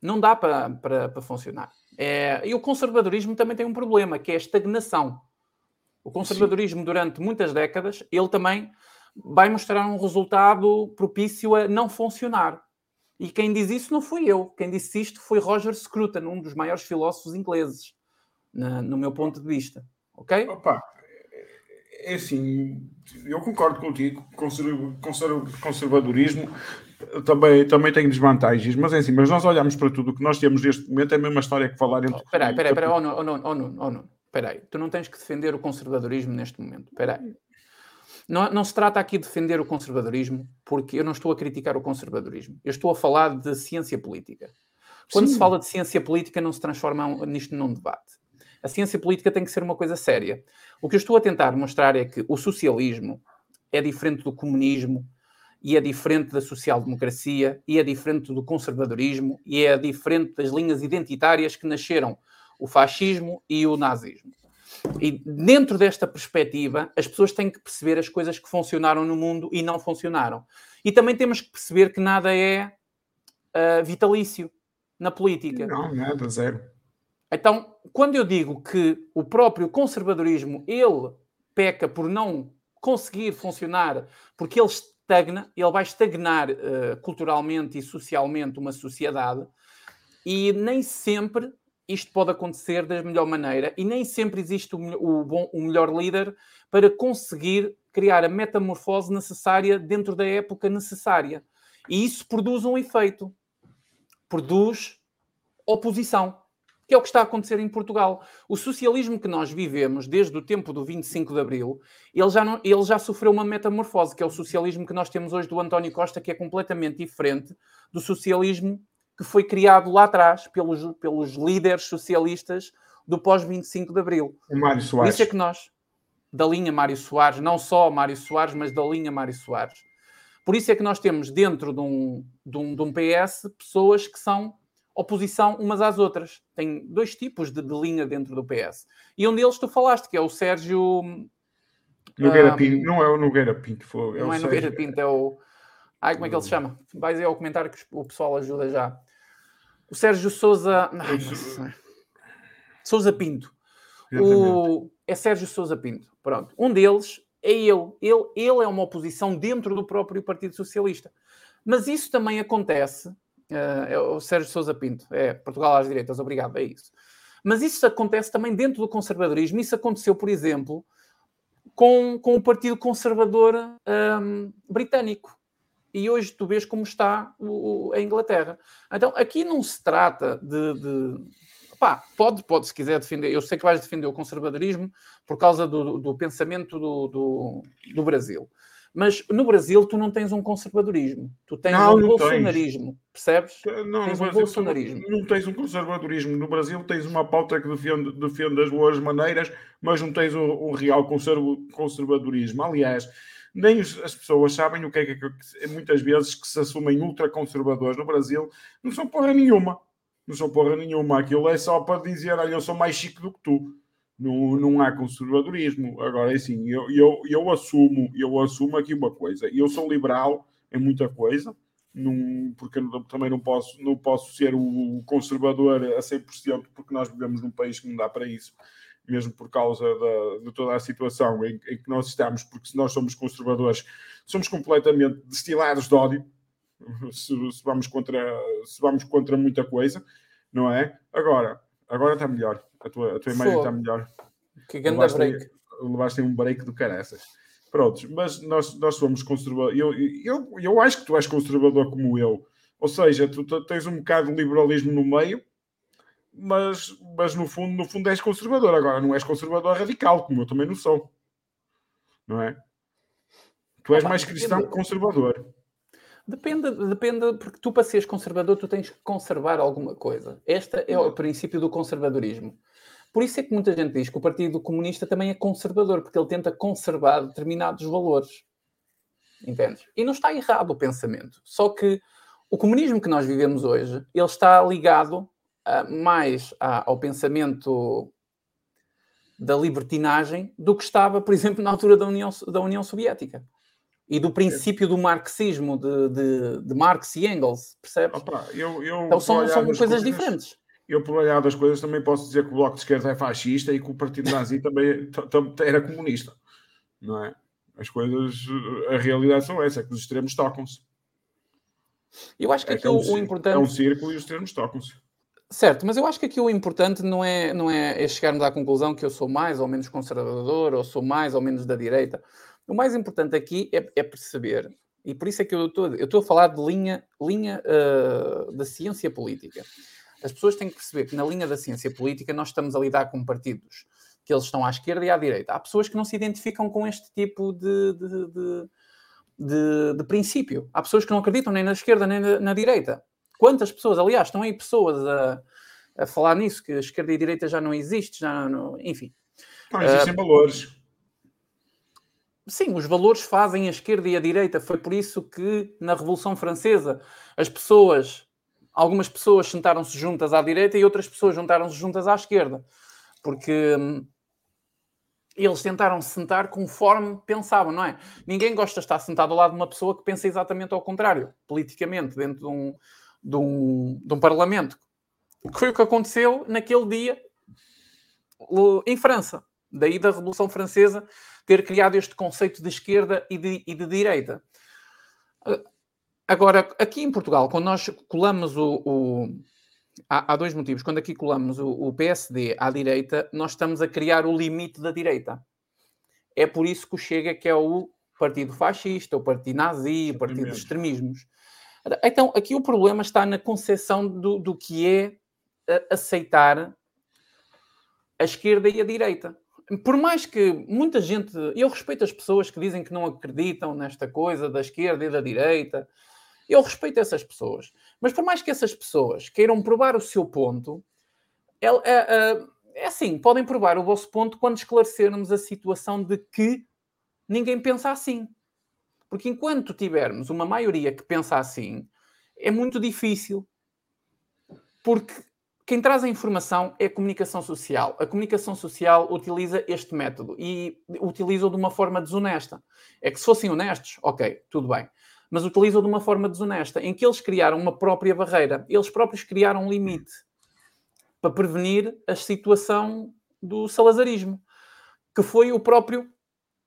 Speaker 1: Não dá para, para, para funcionar. É, e o conservadorismo também tem um problema, que é a estagnação. O conservadorismo, Sim. durante muitas décadas, ele também vai mostrar um resultado propício a não funcionar. E quem diz isso não fui eu. Quem disse isto foi Roger Scruton, um dos maiores filósofos ingleses, na, no meu ponto de vista. Ok?
Speaker 2: Opa, é assim, eu concordo contigo, conservadorismo também, também tem desvantagens, mas é assim, mas nós olhamos para tudo o que nós temos neste momento, é a mesma história que falar entre...
Speaker 1: Espera aí, espera aí, espera aí, oh, não, oh, não, oh, não, oh, não, espera aí, tu não tens que defender o conservadorismo neste momento, espera aí. Não, não se trata aqui de defender o conservadorismo, porque eu não estou a criticar o conservadorismo, eu estou a falar de ciência política. Quando Sim. se fala de ciência política, não se transforma nisto num debate. A ciência política tem que ser uma coisa séria. O que eu estou a tentar mostrar é que o socialismo é diferente do comunismo, e é diferente da social-democracia, e é diferente do conservadorismo, e é diferente das linhas identitárias que nasceram o fascismo e o nazismo. E dentro desta perspectiva, as pessoas têm que perceber as coisas que funcionaram no mundo e não funcionaram. E também temos que perceber que nada é uh, vitalício na política.
Speaker 2: Não, nada, zero.
Speaker 1: Então, quando eu digo que o próprio conservadorismo ele peca por não conseguir funcionar, porque ele estagna, ele vai estagnar uh, culturalmente e socialmente uma sociedade, e nem sempre isto pode acontecer da melhor maneira, e nem sempre existe o, o, bom, o melhor líder para conseguir criar a metamorfose necessária dentro da época necessária. E isso produz um efeito, produz oposição que é o que está a acontecer em Portugal. O socialismo que nós vivemos desde o tempo do 25 de Abril, ele já, não, ele já sofreu uma metamorfose, que é o socialismo que nós temos hoje do António Costa, que é completamente diferente do socialismo que foi criado lá atrás pelos, pelos líderes socialistas do pós-25 de Abril.
Speaker 2: O Mário Soares.
Speaker 1: Isso é que nós, da linha Mário Soares, não só Mário Soares, mas da linha Mário Soares. Por isso é que nós temos dentro de um, de um, de um PS pessoas que são oposição umas às outras. Tem dois tipos de, de, linha dentro do PS. E um deles tu falaste, que é o Sérgio.
Speaker 2: Nogueira um, Pinto. Não é o Nogueira Pinto. Foi,
Speaker 1: é não é Sérgio... Nogueira Pinto, é o. Ai, como é que ele se chama? Vais aí ao comentário que o pessoal ajuda já. O Sérgio Souza. Souza Pinto. O... É Sérgio Souza Pinto. Pronto. Um deles é ele. ele. Ele é uma oposição dentro do próprio Partido Socialista. Mas isso também acontece é o Sérgio Sousa Pinto. É, Portugal às direitas, obrigado, é isso. Mas isso acontece também dentro do conservadorismo. Isso aconteceu, por exemplo, com, com o Partido Conservador um, britânico. E hoje tu vês como está o, a Inglaterra. Então, aqui não se trata de, de pode, pode, se quiser defender. Eu sei que vais defender o conservadorismo por causa do, do pensamento do, do, do, Brasil. Mas no Brasil tu não tens um conservadorismo, tu tens não, um não bolsonarismo, tens. percebes?
Speaker 2: Não, tens um bolsonarismo. Não, não tens um conservadorismo. No Brasil tens uma pauta que defende, defende as boas maneiras, mas não tens um, um real conservadorismo. Aliás, nem as pessoas sabem o que é que, muitas vezes que se assumem ultraconservadores no Brasil não são porra nenhuma. Não são porra nenhuma. Aquilo é só para dizer, olha, eu sou mais chique do que tu não, não há conservadorismo. Agora, é assim, eu, eu, eu, assumo, eu assumo aqui uma coisa. Eu sou liberal em muita coisa, num, porque também não posso, não posso ser o conservador a 100%, porque nós vivemos num país que não dá para isso, mesmo por causa da, de toda a situação em, em, que nós estamos, porque se nós somos conservadores, somos completamente destilados de ódio, se, se, vamos contra, se vamos contra muita coisa, não é? Agora, agora está melhor. A tua, a tua imagem está melhor.
Speaker 1: Que grande levaste, break.
Speaker 2: Levaste um break do caraças. Prontos, mas nós, nós somos conservadores. Eu, eu, eu acho que tu és conservador como eu. Ou seja, tu tens um bocado de liberalismo no meio, mas, mas no, fundo, no fundo és conservador. Agora, não és conservador radical, como eu também não sou. Não é? Tu és mais cristão que conservador.
Speaker 1: Depende, depende, porque tu para seres conservador tu tens que conservar alguma coisa. Este é o princípio do conservadorismo. Por isso é que muita gente diz que o Partido Comunista também é conservador, porque ele tenta conservar determinados valores. Entendes? E não está errado o pensamento. Só que o comunismo que nós vivemos hoje, ele está ligado uh, mais a, ao pensamento da libertinagem do que estava, por exemplo, na altura da União, da União Soviética. E do princípio do marxismo, de, de, de Marx e Engels, percebes?
Speaker 2: Opa, eu, eu
Speaker 1: então são, são coisas, coisas diferentes
Speaker 2: eu, por olhar das coisas, também posso dizer que o Bloco de Esquerda é fascista e que o Partido Nazi também era comunista. Não é? As coisas, a realidade são essa, é que os extremos tocam-se.
Speaker 1: Eu acho que é aqui é um, o, importante.
Speaker 2: É um círculo e os extremos tocam-se.
Speaker 1: Certo, mas eu acho que aqui o importante não é, não é, é chegarmos à conclusão que eu sou mais ou menos conservador ou sou mais ou menos da direita. O mais importante aqui é, é perceber, e por isso é que eu estou, eu estou a falar de linha, linha uh, da ciência política. As pessoas têm que perceber que na linha da ciência política nós estamos a lidar com partidos que eles estão à esquerda e à direita. Há pessoas que não se identificam com este tipo de, de, de, de, de princípio. Há pessoas que não acreditam nem na esquerda nem na, na direita. Quantas pessoas, aliás, estão aí pessoas a, a falar nisso, que a esquerda e a direita já não existe, já não, enfim.
Speaker 2: Não existem uh, valores.
Speaker 1: Sim, os valores fazem a esquerda e a direita. Foi por isso que na Revolução Francesa as pessoas algumas pessoas sentaram-se juntas à direita e outras pessoas juntaram-se juntas à esquerda, porque hum, eles tentaram se sentar conforme pensavam, não é? Ninguém gosta de estar sentado ao lado de uma pessoa que pensa exatamente ao contrário, politicamente, dentro de um, de um, de um parlamento. Foi o que aconteceu naquele dia em França, daí da Revolução Francesa ter criado este conceito de esquerda e de, e de direita. Agora, aqui em Portugal, quando nós colamos o. o há, há, dois motivos. Quando aqui colamos o, o, PSD à direita, nós estamos a criar o limite da direita. É por isso que o Chega, que é o partido fascista, o partido nazi, o partido dos extremismos. Então, aqui o problema está na concepção do, do que é aceitar a esquerda e a direita. Por mais que muita gente. Eu respeito as pessoas que dizem que não acreditam nesta coisa da esquerda e da direita, eu respeito essas pessoas. Mas por mais que essas pessoas queiram provar o seu ponto, é, é, é assim, podem provar o vosso ponto quando esclarecermos a situação de que ninguém pensa assim. Porque enquanto tivermos uma maioria que pensa assim, é muito difícil. Porque quem traz a informação é a comunicação social. A comunicação social utiliza este método e utiliza-o de uma forma desonesta. É que se fossem honestos, ok, tudo bem mas utilizam de uma forma desonesta, em que eles criaram uma própria barreira, eles próprios criaram um limite para prevenir a situação do salazarismo, que foi o próprio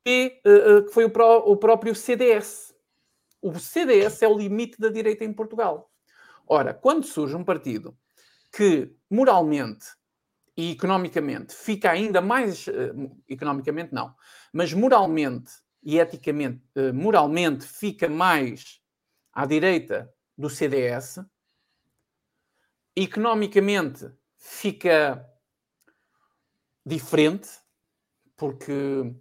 Speaker 1: P, eh, eh, que foi o, pró, o próprio CDS. O CDS é o limite da direita em Portugal. Ora, quando surge um partido que moralmente e economicamente fica ainda mais. Uh, economicamente, não, mas moralmente e eticamente, uh, moralmente fica mais à direita do CDS, economicamente fica diferente, porque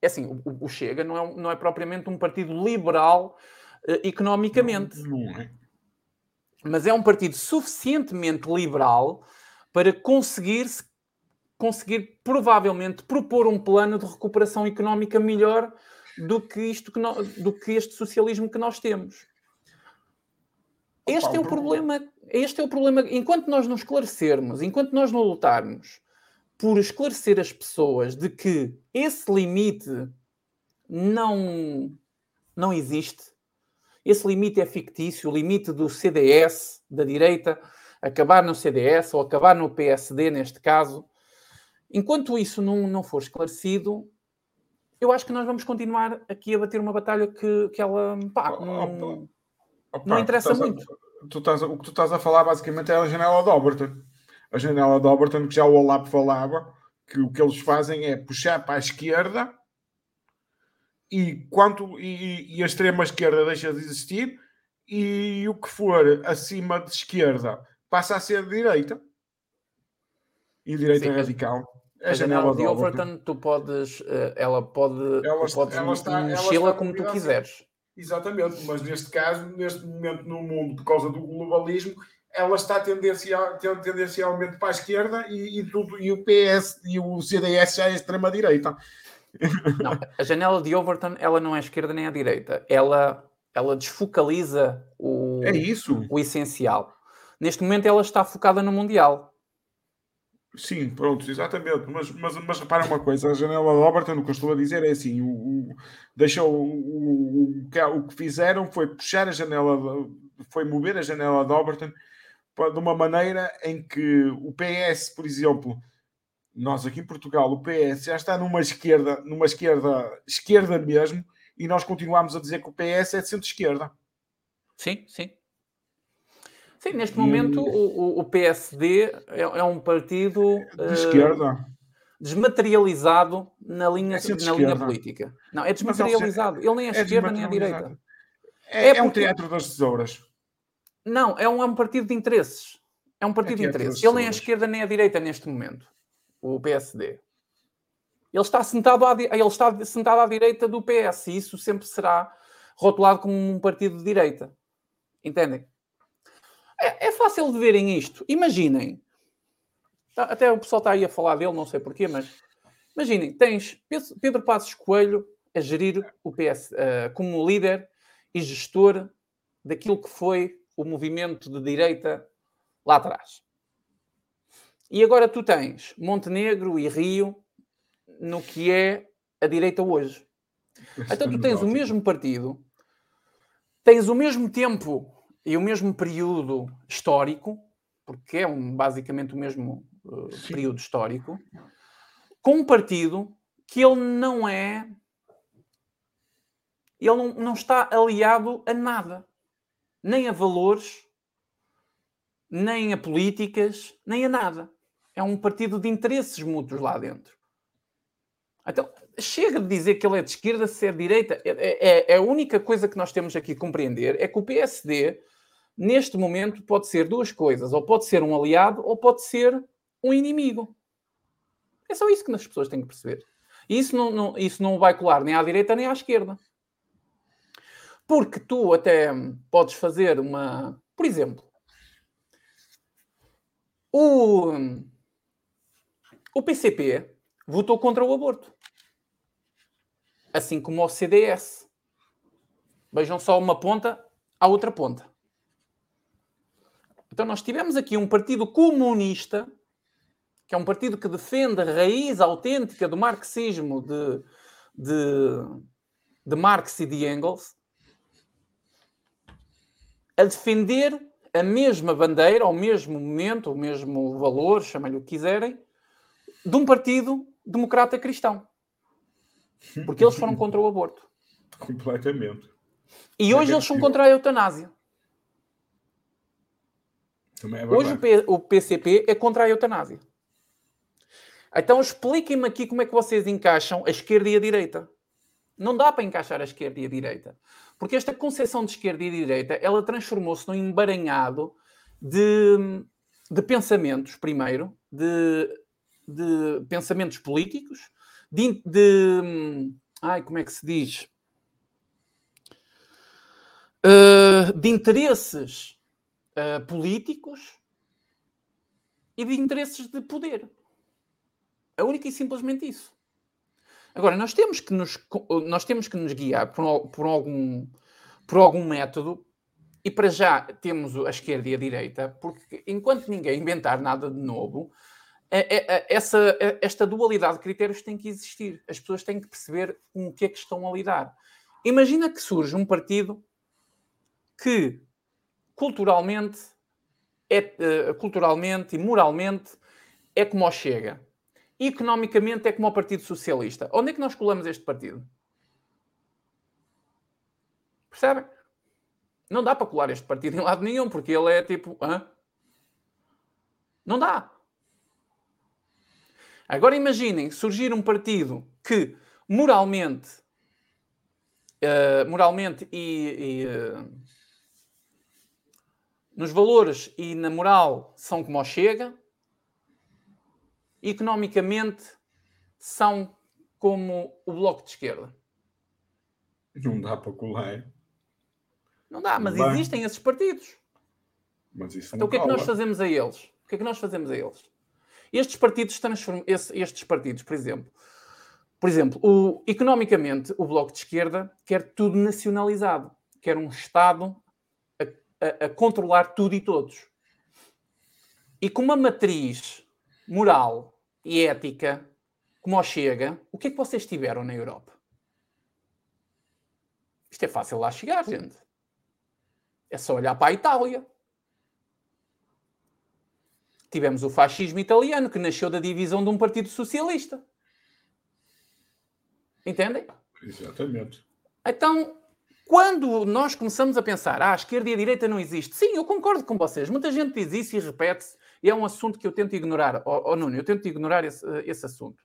Speaker 1: é assim, o, o Chega não é, não é propriamente um partido liberal uh, economicamente. Não, não é. Mas é um partido suficientemente liberal para conseguir conseguir provavelmente propor um plano de recuperação económica melhor do que isto que no, do que este socialismo que nós temos. Este é o problema, este é o problema. Enquanto nós não esclarecermos, enquanto nós não lutarmos por esclarecer as pessoas de que esse limite não, não existe. Esse limite é fictício, o limite do CDS, da direita, acabar no CDS ou acabar no PSD, neste caso. Enquanto isso não, não for esclarecido, eu acho que nós vamos continuar aqui a bater uma batalha que, que ela pá, não, opa, não interessa muito.
Speaker 2: A, tu estás, o que tu estás a falar basicamente é a janela de Overton a janela de Overton, que já o Olap falava, que o que eles fazem é puxar para a esquerda e, quanto, e, e a extrema esquerda deixa de existir e o que for acima de esquerda passa a ser direita e direita Sim, radical.
Speaker 1: A, janela de Overton, tu podes, eh, ela pode, ela, podes ela está, mexê-la como tu quiseres.
Speaker 2: Exatamente, mas neste caso, neste momento no mundo, por causa do globalismo, ela está tendencial, tendencialmente para a esquerda e, e, tudo, e o PS e o CDS já é extrema-direita.
Speaker 1: Não, a janela de Overton ela não é esquerda nem à direita. Ela, ela desfocaliza o,
Speaker 2: é isso.
Speaker 1: o essencial. Neste momento ela está focada no Mundial.
Speaker 2: Sim, pronto, exatamente. Mas, mas, mas repara uma coisa: a janela de Overton, o que eu estou a dizer é assim: o, o, o, o, o, que fizeram foi puxar a janela, de, foi mover a janela de Overton de uma maneira em que o PS, por exemplo, nós aqui em Portugal, o PS já está numa esquerda, numa esquerda, esquerda mesmo, e nós continuamos a dizer que o PS é de centro-esquerda.
Speaker 1: Sim, sim. Sim, neste e... momento o, o PSD é, é, um partido
Speaker 2: de uh, esquerda
Speaker 1: desmaterializado na linha, é na linha política. Não, é desmaterializado. Ele nem é, é esquerda nem é direita.
Speaker 2: É, é, é um teatro das tesouras.
Speaker 1: Não, é um, é um partido de interesses. É um partido é de interesses. Ele nem é a esquerda nem a direita neste momento, o PSD. Ele está sentado à, ele está sentado à direita do PS e isso sempre será rotulado como um partido de direita. Entendem? É, é fácil de verem isto. Imaginem. Tá, até o pessoal está aí a falar dele, não sei porquê, mas imaginem, tens Pedro Passos Coelho a gerir o PS uh, como líder e gestor daquilo que foi o movimento de direita lá atrás. E agora tu tens Montenegro e Rio no que é a direita hoje. Então tu tens o mesmo partido, tens o mesmo tempo e o mesmo período histórico, porque é um, basicamente o mesmo uh, período histórico, com um partido que ele não é. Ele não, não está aliado a nada nem a valores, nem a políticas, nem a nada. É um partido de interesses mútuos lá dentro. Então, chega de dizer que ele é de esquerda, se é de direita. É, é, é, a única coisa que nós temos aqui a compreender é que o PSD, neste momento, pode ser duas coisas. Ou pode ser um aliado, ou pode ser um inimigo. É só isso que as pessoas têm que perceber. E isso não, não, isso não vai colar nem à direita nem à esquerda. Porque tu até podes fazer uma. Por exemplo, o, o PCP votou contra o aborto. Assim como o CDS. Vejam só uma ponta à outra ponta. Então, nós tivemos aqui um partido comunista, que é um partido que defende a raiz autêntica do marxismo de, de, de Marx e de Engels, a defender a mesma bandeira, ao mesmo momento, o mesmo valor, chamem-lhe o que quiserem, de um partido democrata cristão. Porque eles foram contra o aborto.
Speaker 2: Completamente.
Speaker 1: E hoje eles são contra a eutanásia. É hoje o, PCP é contra a eutanásia. Então expliquem-me aqui como é que vocês encaixam a esquerda e a direita. Não dá para encaixar a esquerda e a direita. Porque esta concepção de esquerda e direita, ela transformou-se num embaranhado de, de pensamentos, primeiro, de, de pensamentos políticos, de, de, Ai, como é que se diz? Uh, de interesses uh, políticos e de interesses de poder. É única e simplesmente isso. Agora, nós temos que nos, nós temos que nos guiar por, por, algum, por algum método e para já temos a esquerda e a direita, porque enquanto ninguém inventar nada de novo, é, é, é, essa, esta dualidade de critérios tem que existir. As pessoas têm que perceber com o que é que estão a lidar. Imagina que surge um partido que culturalmente, é, culturalmente e moralmente é como o Chega economicamente é como o Partido Socialista. Onde é que nós colamos este partido? Percebem? Não dá para colar este partido em lado nenhum, porque ele é tipo. Hã? Não dá. Agora imaginem surgir um partido que moralmente, uh, moralmente e, e uh, nos valores e na moral são como o Chega, economicamente são como o Bloco de Esquerda?
Speaker 2: Não dá para colar.
Speaker 1: Não dá, mas não existem esses partidos.
Speaker 2: Mas isso
Speaker 1: então o que é que nós fazemos a eles? O que é que nós fazemos a eles? Estes partidos transformam, estes partidos, por exemplo, por exemplo, o, economicamente o Bloco de Esquerda quer tudo nacionalizado, quer um Estado a, controlar tudo e todos. E com uma matriz moral e ética como o Chega, o que é que vocês tiveram na Europa? Isto é fácil lá chegar, gente. É só olhar para a Itália. Tivemos o fascismo italiano, que nasceu da divisão de um partido socialista. Entendem?
Speaker 2: Exatamente.
Speaker 1: Então, quando nós começamos a pensar, ah, a esquerda e a direita não existe, sim, eu concordo com vocês. Muita gente diz isso e repete-se, e é um assunto que eu tento ignorar. Oh, oh Nuno, eu tento ignorar esse, esse assunto.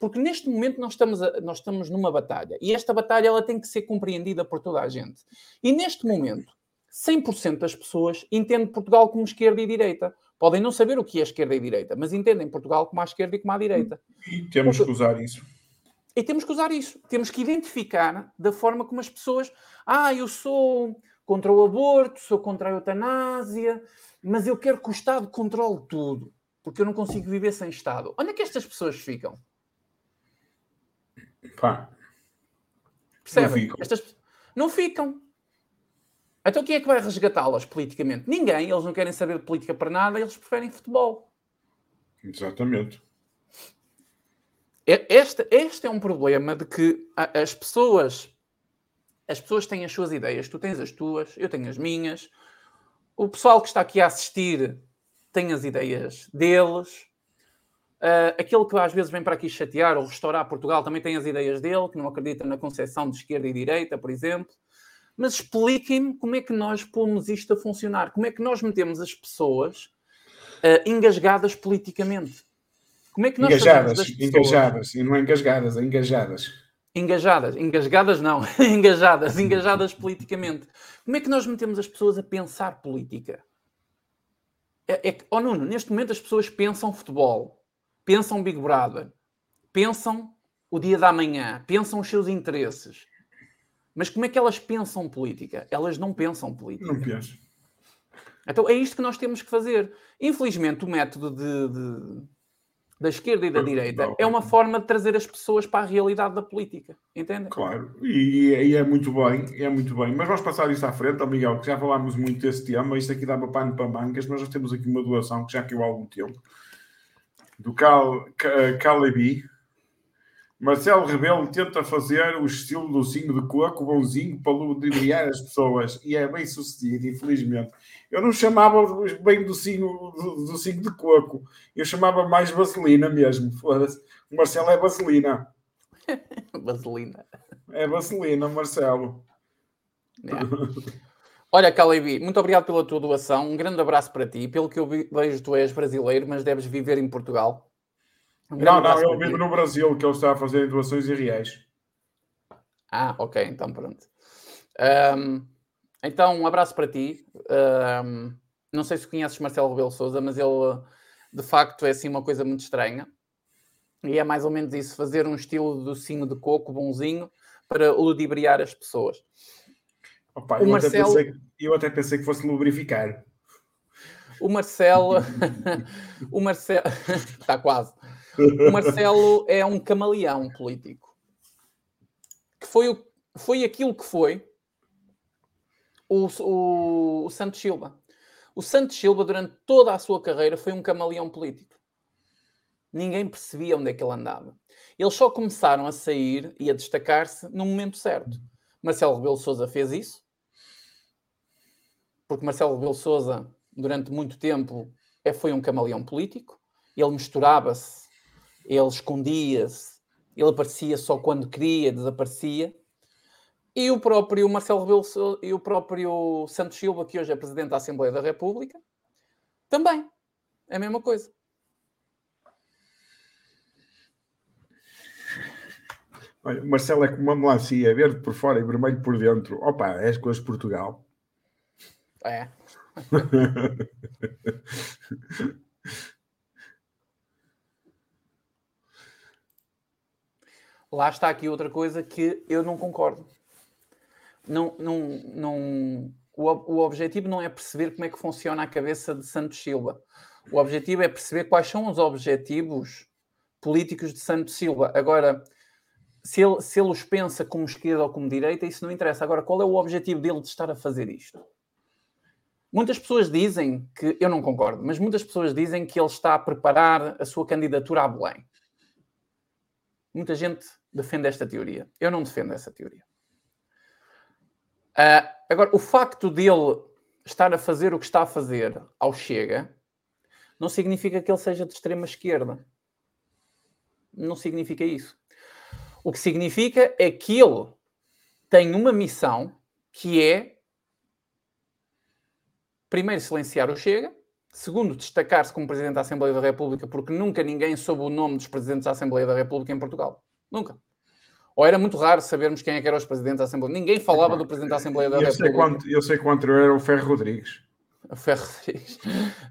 Speaker 1: Porque neste momento nós estamos, a, nós estamos numa batalha, e esta batalha ela tem que ser compreendida por toda a gente. E neste momento, 100% das pessoas entendem Portugal como esquerda e direita. Podem não saber o que é esquerda e direita, mas entendem Portugal como a esquerda e como a direita.
Speaker 2: E temos Porque... que usar isso.
Speaker 1: E temos que usar isso. Temos que identificar da forma como as pessoas. Ah, eu sou contra o aborto, sou contra a eutanásia, mas eu quero que o Estado controle tudo, porque eu não consigo viver sem Estado. Onde é que estas pessoas ficam?
Speaker 2: Pá.
Speaker 1: Percebem? Não ficam. Estas... não ficam. Então quem é que vai resgatá-las politicamente? Ninguém. Eles não querem saber de política para nada, eles preferem futebol.
Speaker 2: Exatamente.
Speaker 1: Este, este é um problema de que as pessoas as pessoas têm as suas ideias, tu tens as tuas, eu tenho as minhas, o pessoal que está aqui a assistir tem as ideias deles, uh, aquele que às vezes vem para aqui chatear ou restaurar Portugal também tem as ideias dele, que não acredita na concepção de esquerda e direita, por exemplo. Mas expliquem-me como é que nós pomos isto a funcionar, como é que nós metemos as pessoas uh, engasgadas politicamente.
Speaker 2: Como é que nós engajadas, pessoas... engajadas, e não engasgadas, engajadas.
Speaker 1: Engajadas, engasgadas não, engajadas, engajadas politicamente. Como é que nós metemos as pessoas a pensar política? É, é oh Nuno, neste momento as pessoas pensam futebol, pensam Big Brother, pensam o dia da manhã, pensam os seus interesses. Mas como é que elas pensam política? Elas não pensam política.
Speaker 2: Não pensam.
Speaker 1: Então é isto que nós temos que fazer. Infelizmente, o método de, de da esquerda e da direita, é uma forma de trazer as pessoas para a realidade da política, entende?
Speaker 2: Claro, e, e, é muito bem, é muito bem. Mas vamos passar isso à frente, oh Miguel, que já falámos muito desse tema, isto aqui dava pano para mangas, nós já temos aqui uma doação que já caiu há algum tempo, do Cal, Calebi, Marcelo Rebelo tenta fazer o estilo do signo de coco bonzinho para ludibriar as pessoas e é bem sucedido, infelizmente. Eu não chamava bem do signo, do, do de coco, eu chamava mais vaselina mesmo. O Marcelo é vaselina.
Speaker 1: vaselina.
Speaker 2: É vaselina, Marcelo.
Speaker 1: É. Olha, Calebi, muito obrigado pela tua doação. Um grande abraço para ti. Pelo que eu vejo, tu és brasileiro, mas deves viver em Portugal.
Speaker 2: Um não, não, ele vive no Brasil, que ele está a fazer doações em reais.
Speaker 1: Ah, ok, então pronto. Um, então, um abraço para ti. Um, não sei se conheces Marcelo Rebelo Souza, mas ele de facto é assim uma coisa muito estranha. E é mais ou menos isso, fazer um estilo docinho de coco bonzinho para ludibriar as pessoas.
Speaker 2: Opa, eu, Marcelo... até pensei, eu até pensei que fosse lubrificar.
Speaker 1: O Marcelo, o Marcelo, está quase. O Marcelo é um camaleão político. Que foi, o, foi aquilo que foi o, o, o Santos Silva. O Santos Silva, durante toda a sua carreira, foi um camaleão político. Ninguém percebia onde é que ele andava. Eles só começaram a sair e a destacar-se no momento certo. Marcelo Rebelo Souza fez isso, porque Marcelo Rebelo Souza, durante muito tempo, é, foi um camaleão político. Ele misturava-se, ele escondia-se, ele aparecia só quando queria, desaparecia. E o próprio Marcelo Rebelo e o próprio Santos Silva, que hoje é Presidente da Assembleia da República, também. É a mesma coisa.
Speaker 2: Olha, Marcelo é como uma melancia, verde por fora e vermelho por dentro. Opa, é as coisas de Portugal.
Speaker 1: É. Lá está aqui outra coisa que eu não concordo. Não, não, não, o, o objetivo não é perceber como é que funciona a cabeça de Santos Silva. O objetivo é perceber quais são os objetivos políticos de Santos Silva. Agora, se ele, se ele os pensa como esquerda ou como direita, isso não interessa. Agora, qual é o objetivo dele de estar a fazer isto? Muitas pessoas dizem que, eu não concordo, mas muitas pessoas dizem que ele está a preparar a sua candidatura a Belém. Muita gente defende esta teoria. Eu não defendo essa teoria. Uh, agora, o facto dele estar a fazer o que está a fazer ao Chega não significa que ele seja de extrema esquerda. Não significa isso. O que significa é que ele tem uma missão que é, primeiro, silenciar o Chega, segundo, destacar-se como Presidente da Assembleia da República, porque nunca ninguém soube o nome dos Presidentes da Assembleia da República em Portugal. Nunca. Ou era muito raro sabermos quem é que eram os Presidentes da Assembleia. Ninguém falava do Presidente da Assembleia da eu República. Sei
Speaker 2: quanto, eu sei quanto era o Ferro Rodrigues.
Speaker 1: O Ferro Rodrigues.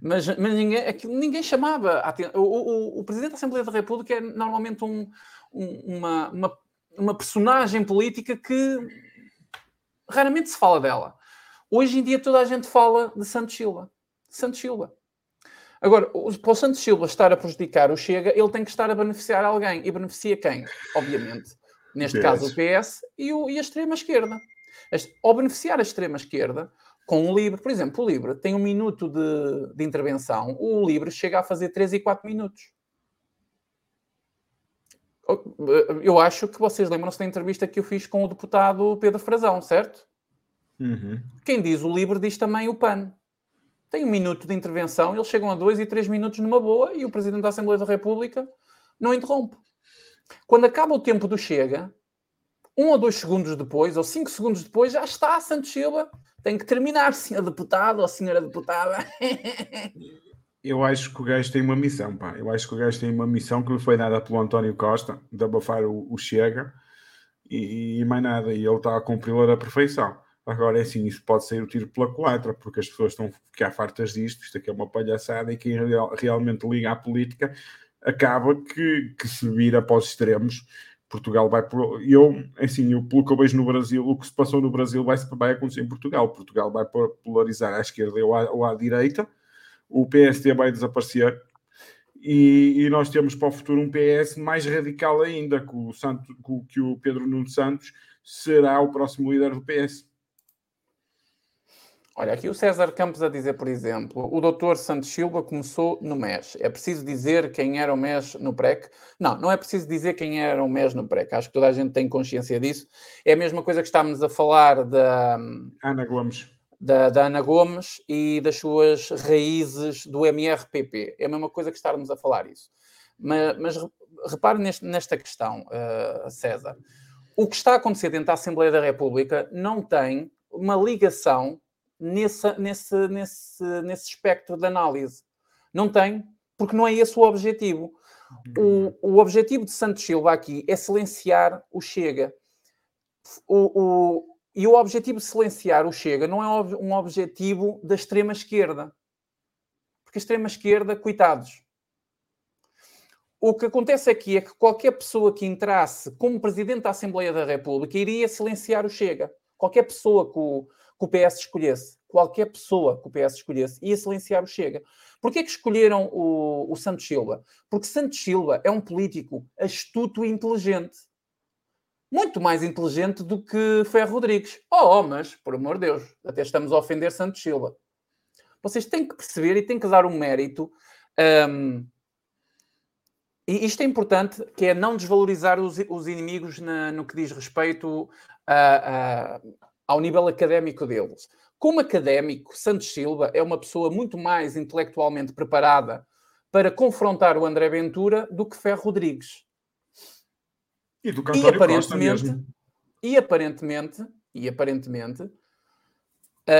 Speaker 1: Mas, mas ninguém, aquilo, ninguém chamava. O, o, o Presidente da Assembleia da República é normalmente um, uma, uma, uma personagem política que raramente se fala dela. Hoje em dia toda a gente fala de Santos Silva. Santos Silva. Agora, para o Santos Silva estar a prejudicar o Chega, ele tem que estar a beneficiar alguém. E beneficia quem? Obviamente. Neste caso, o PS e, o, e a extrema-esquerda. Ao beneficiar a extrema-esquerda, com o Livre, por exemplo, o Livre tem um minuto de, de intervenção, o Livre chega a fazer 3 e 4 minutos. Eu acho que vocês lembram-se da entrevista que eu fiz com o deputado Pedro Frazão, certo?
Speaker 2: Uhum.
Speaker 1: Quem diz o livre diz também o PAN. Tem um minuto de intervenção, eles chegam a dois e três minutos numa boa e o Presidente da Assembleia da República não interrompe. Quando acaba o tempo do Chega, um ou dois segundos depois, ou cinco segundos depois, já está Santos Silva. Tem que terminar, senhor deputado ou senhora deputada.
Speaker 2: Eu acho que o gajo tem uma missão, pá. Eu acho que o gajo tem uma missão que lhe foi dada pelo António Costa, de abafar o, o Chega e, e, mais nada. E ele está a cumpri-la da perfeição. Agora é assim, isso pode ser o tiro pela culatra, porque as pessoas estão ficar fartas disto, isto aqui é uma palhaçada, e quem real, realmente liga à política acaba que, que se vira para os extremos. Portugal vai por. Eu, assim, eu, pelo que eu vejo no Brasil, o que se passou no Brasil vai, vai acontecer em Portugal. Portugal vai polarizar à esquerda ou à, ou à direita o PSD vai desaparecer e, e, nós temos para o futuro um PS mais radical ainda, que o, Santo, que o Pedro Nuno Santos será o próximo líder do PS.
Speaker 1: Olha, aqui o César Campos a dizer, por exemplo, o doutor Santos Silva começou no MES. É preciso dizer quem era o MES no PREC? Não, não é preciso dizer quem era o MES no PREC. Acho que toda a gente tem consciência disso. É a mesma coisa que estamos a falar da...
Speaker 2: Ana Gomes
Speaker 1: da, da, Ana Gomes e das suas raízes do MRPP. É a mesma coisa que estarmos a falar isso. Mas, mas repare neste, nesta questão, uh, César. O que está a acontecer dentro da Assembleia da República não tem uma ligação nesse, nesse, nesse, nesse espectro de análise. Não tem, porque não é esse o objetivo. O, o objetivo de Santos Silva aqui é silenciar o Chega. O, o, e o objetivo de silenciar o Chega não é um objetivo da extrema-esquerda. Porque a extrema-esquerda, coitados. O que acontece aqui é que qualquer pessoa que entrasse como Presidente da Assembleia da República iria silenciar o Chega. Qualquer pessoa que o, que o PS escolhesse, qualquer pessoa que o PS escolhesse, ia silenciar o Chega. Porquê que escolheram o, o Santos Silva? Porque Santos Silva é um político astuto e inteligente. Muito mais inteligente do que Ferro Rodrigues. Oh, mas, por amor de Deus, até estamos a ofender Santos Silva. Vocês têm que perceber e têm que dar um mérito. Um, e isto é importante, que é não desvalorizar os, os inimigos na, no que diz respeito a, ao nível académico deles. Como académico, Santos Silva é uma pessoa muito mais intelectualmente preparada para confrontar o André Ventura do que Ferro Rodrigues.
Speaker 2: E do e aparentemente,
Speaker 1: e aparentemente, e aparentemente,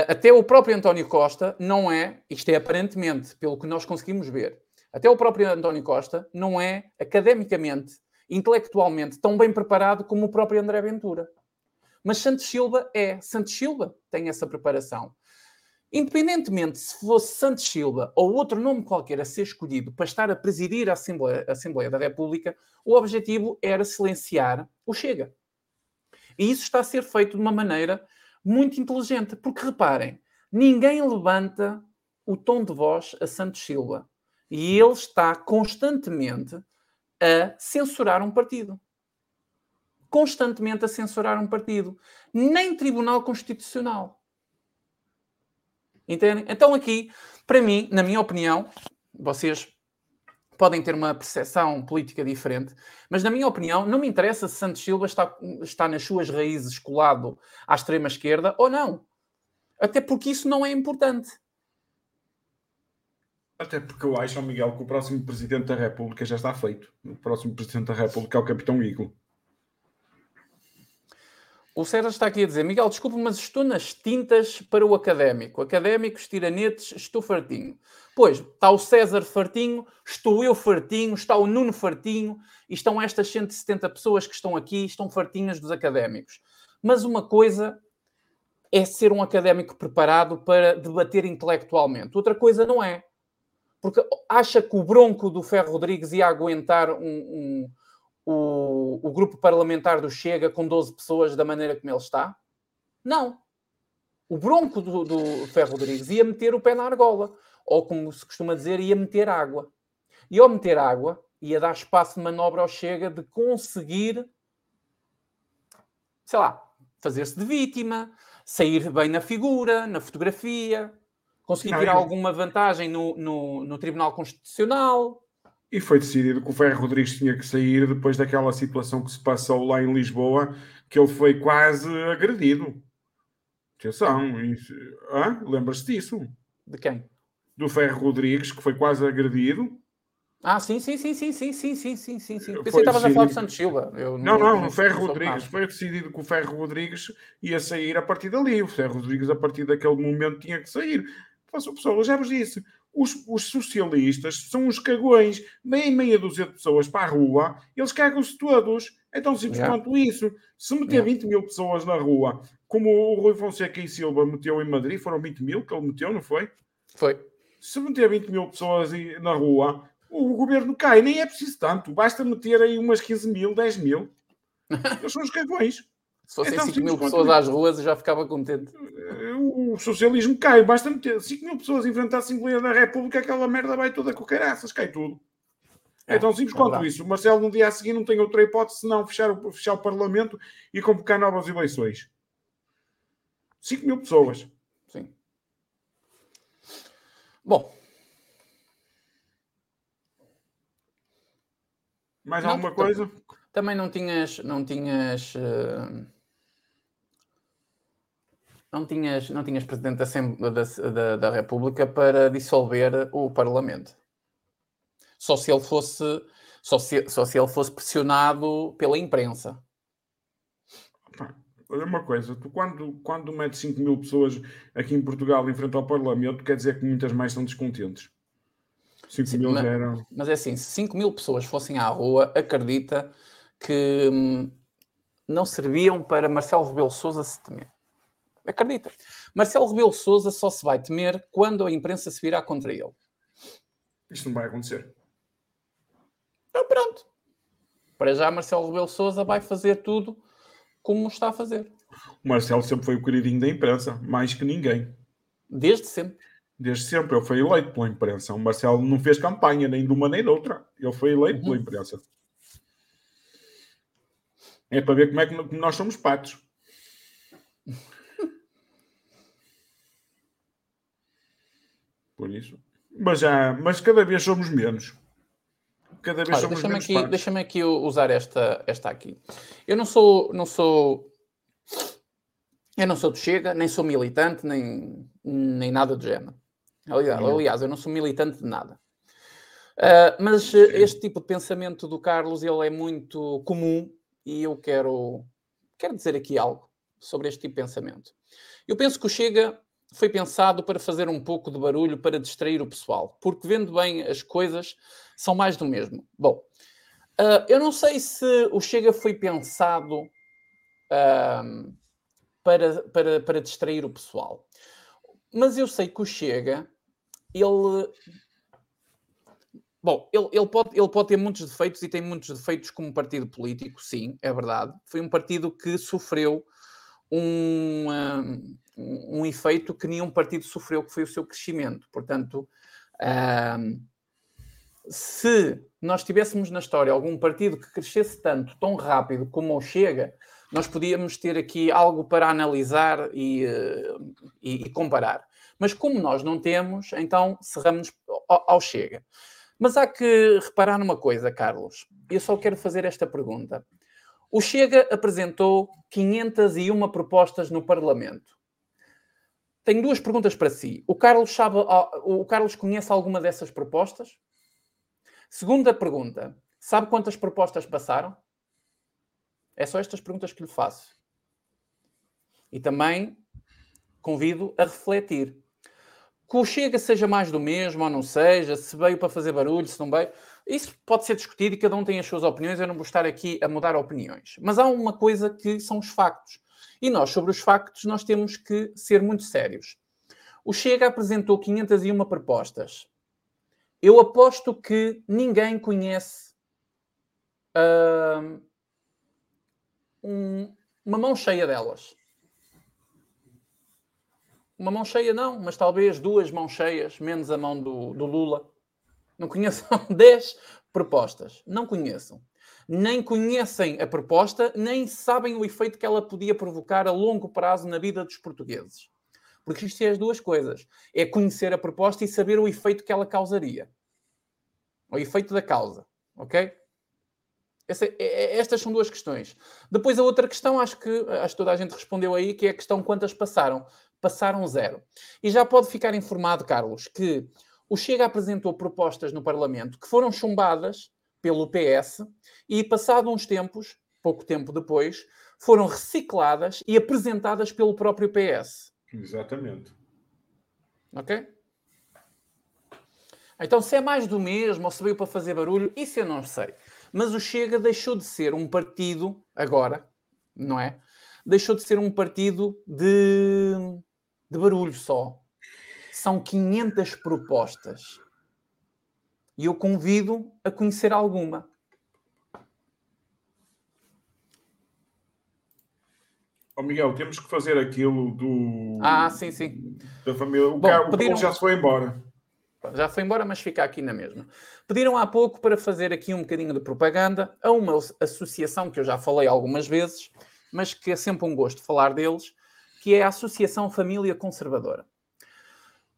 Speaker 1: até o próprio António Costa não é, isto é aparentemente, pelo que nós conseguimos ver, até o próprio António Costa não é academicamente, intelectualmente tão bem preparado como o próprio André Ventura. Mas Santos Silva é. Santos Silva tem essa preparação. Independentemente se fosse Santos Silva ou outro nome qualquer a ser escolhido para estar a presidir a Assembleia, a Assembleia da República, o objetivo era silenciar o Chega. E isso está a ser feito de uma maneira muito inteligente, porque reparem, ninguém levanta o tom de voz a Santos Silva e ele está constantemente a censurar um partido constantemente a censurar um partido. Nem Tribunal Constitucional. Entendem? Então, aqui, para mim, na minha opinião, vocês podem ter uma percepção política diferente, mas na minha opinião, não me interessa se Santos Silva está, está nas suas raízes colado à extrema esquerda ou não. Até porque isso não é importante.
Speaker 2: Até porque eu acho, Miguel, que o próximo Presidente da República já está feito. O próximo Presidente da República é o Capitão Eagle.
Speaker 1: O Sérgio está aqui a dizer, Miguel, desculpe, mas estou nas tintas para o académico. Académicos, tiranetes, estou fartinho. Pois, está o César fartinho, estou eu fartinho, está o Nuno fartinho, e estão estas 170 pessoas que estão aqui, estão fartinhas dos académicos. Mas uma coisa é ser um académico preparado para debater intelectualmente. Outra coisa não é. Porque acha que o bronco do Ferro Rodrigues ia aguentar um, um o, o grupo parlamentar do Chega com 12 pessoas da maneira como ele está? Não. O bronco do, do Ferro Rodrigues ia meter o pé na argola. Ou, como se costuma dizer, ia meter água. E ao meter água, ia dar espaço de manobra ao Chega de conseguir, sei lá, fazer-se de vítima, sair bem na figura, na fotografia, conseguir tirar alguma vantagem no, no, no Tribunal Constitucional.
Speaker 2: E foi decidido que o Ferro Rodrigues tinha que sair depois daquela situação que se passou lá em Lisboa, que ele foi quase agredido. Atenção, ah, lembras-te disso?
Speaker 1: De quem?
Speaker 2: Do Ferro Rodrigues, que foi quase agredido.
Speaker 1: Ah, sim, sim, sim, sim, sim, sim, sim, sim, sim. Pensei que estavas a falar de Santos Silva.
Speaker 2: Eu não, não, não, o Ferro Rodrigues. Foi decidido que o Ferro Rodrigues ia sair a partir dali. O Ferro Rodrigues, a partir daquele momento, tinha que sair. Pessoal, eu já vos disse, os, os, socialistas são uns cagões, bem meia dúzia de pessoas para a rua, eles cagam-se todos. É tão simples yeah. quanto isso. Se meter yeah. 20 mil pessoas na rua, como o Rui Fonseca e Silva meteu em Madrid, foram 20 mil que ele meteu, não foi?
Speaker 1: Foi.
Speaker 2: Se meter 20 mil pessoas na rua, o governo cai, nem é preciso tanto, basta meter aí umas 15 mil, 10 mil. Eles são os cagões.
Speaker 1: Se fossem então, 5 mil pessoas às ruas, eu já ficava contente.
Speaker 2: Eh, o socialismo cai. Basta meter 5 mil pessoas em frente à Assembleia da República, aquela merda vai toda com caraças, cai tudo. É, é tão simples é quanto isso. O Marcelo, no dia a seguir, não tem outra hipótese senão fechar o, fechar o Parlamento e convocar novas eleições. 5 mil pessoas.
Speaker 1: Sim. Bom.
Speaker 2: Mais não, alguma coisa?
Speaker 1: Também não tinhas. Não tinhas uh não tinhas, não tinhas presidente da, da, da, da República para dissolver o Parlamento. Só se ele fosse, só se, só se ele fosse pressionado pela imprensa.
Speaker 2: Olha uma coisa, tu quando, quando metes 5 mil pessoas aqui em Portugal em frente ao Parlamento, quer dizer que muitas mais são descontentes. 5 mil
Speaker 1: mas,
Speaker 2: eram.
Speaker 1: Mas é assim, se 5 mil pessoas fossem à rua, acredita que hum, não serviam para Marcelo Rebelo Souza se temer. Acredita. Marcelo Rebelo Souza só se vai temer quando a imprensa se virá contra ele.
Speaker 2: Isto não vai acontecer.
Speaker 1: Então pronto. Para já Marcelo Rebelo Souza vai fazer tudo como está a fazer.
Speaker 2: O Marcelo sempre foi o queridinho da imprensa, mais que ninguém.
Speaker 1: Desde sempre.
Speaker 2: Desde sempre. Ele foi eleito pela imprensa. O Marcelo não fez campanha nem de uma nem de outra. Ele foi eleito uhum. pela imprensa. É para ver como é que nós somos patos. Por isso. Mas, já, mas cada vez somos menos. Cada vez somos
Speaker 1: deixa-me
Speaker 2: menos.
Speaker 1: Aqui, deixa-me aqui usar esta, esta aqui. Eu não sou, não sou. Eu não sou de Chega, nem sou militante, nem, nem nada do género. Aliás, aliás, eu não sou militante de nada. Uh, mas este tipo de pensamento do Carlos ele é muito comum e eu quero, quero dizer aqui algo sobre este tipo de pensamento. Eu penso que o Chega foi pensado para fazer um pouco de barulho para distrair o pessoal, porque vendo bem as coisas são mais do mesmo. Bom, uh, eu não sei se o Chega foi pensado uh, para, para, para distrair o pessoal, mas eu sei que o Chega, ele Bom, ele, ele, pode, ele pode ter muitos defeitos e tem muitos defeitos como partido político, sim, é verdade. Foi um partido que sofreu um, um, efeito que nenhum partido sofreu, que foi o seu crescimento. Portanto, se nós tivéssemos na história algum partido que crescesse tanto, tão rápido como o Chega, nós podíamos ter aqui algo para analisar e, e, e comparar. Mas como nós não temos, então cerramos ao Chega. Mas há que reparar numa coisa, Carlos. Eu só quero fazer esta pergunta. O Chega apresentou 501 propostas no Parlamento. Tenho duas perguntas para si. O Carlos, sabe, o Carlos conhece alguma dessas propostas? Segunda pergunta. Sabe quantas propostas passaram? É só estas perguntas que lhe faço. E também convido a refletir que o Chega seja mais do mesmo ou não seja, se veio para fazer barulho, se não veio, isso pode ser discutido e cada um tem as suas opiniões. Eu não vou estar aqui a mudar opiniões. Mas há uma coisa que são os factos. E nós, sobre os factos, nós temos que ser muito sérios. O Chega apresentou 501 propostas. Eu aposto que ninguém conhece uh, um, uma mão cheia delas. Uma mão cheia não, mas talvez duas mãos cheias, menos a mão do, do Lula. Não conheçam 10 propostas. Não conheçam. Nem conhecem a proposta, nem sabem o efeito que ela podia provocar a longo prazo na vida dos portugueses. Porque isto é as duas coisas. É conhecer a proposta e saber o efeito que ela causaria. O efeito da causa. Ok? Essa, é, é, estas são duas questões. Depois a outra questão, acho que, acho que toda a gente respondeu aí, que é a questão quantas passaram passaram zero. E já pode ficar informado, Carlos, que o Chega apresentou propostas no Parlamento que foram chumbadas pelo PS e, passado uns tempos, pouco tempo depois, foram recicladas e apresentadas pelo próprio PS.
Speaker 2: Exatamente.
Speaker 1: Ok? Então, se é mais do mesmo ou se veio para fazer barulho, isso eu não sei. Mas o Chega deixou de ser um partido, agora, não é? Deixou de ser um partido de de barulho só. São 500 propostas. E eu convido a conhecer alguma.
Speaker 2: Oh, Miguel, temos que fazer aquilo do.
Speaker 1: Ah, sim, sim.
Speaker 2: Da família. O, Bom, carro, pediram... já se foi embora.
Speaker 1: Já foi embora, mas fica aqui na mesma. Pediram há pouco para fazer aqui um bocadinho de propaganda a uma associação que eu já falei algumas vezes, mas que é sempre um gosto falar deles, que é a Associação Família Conservadora.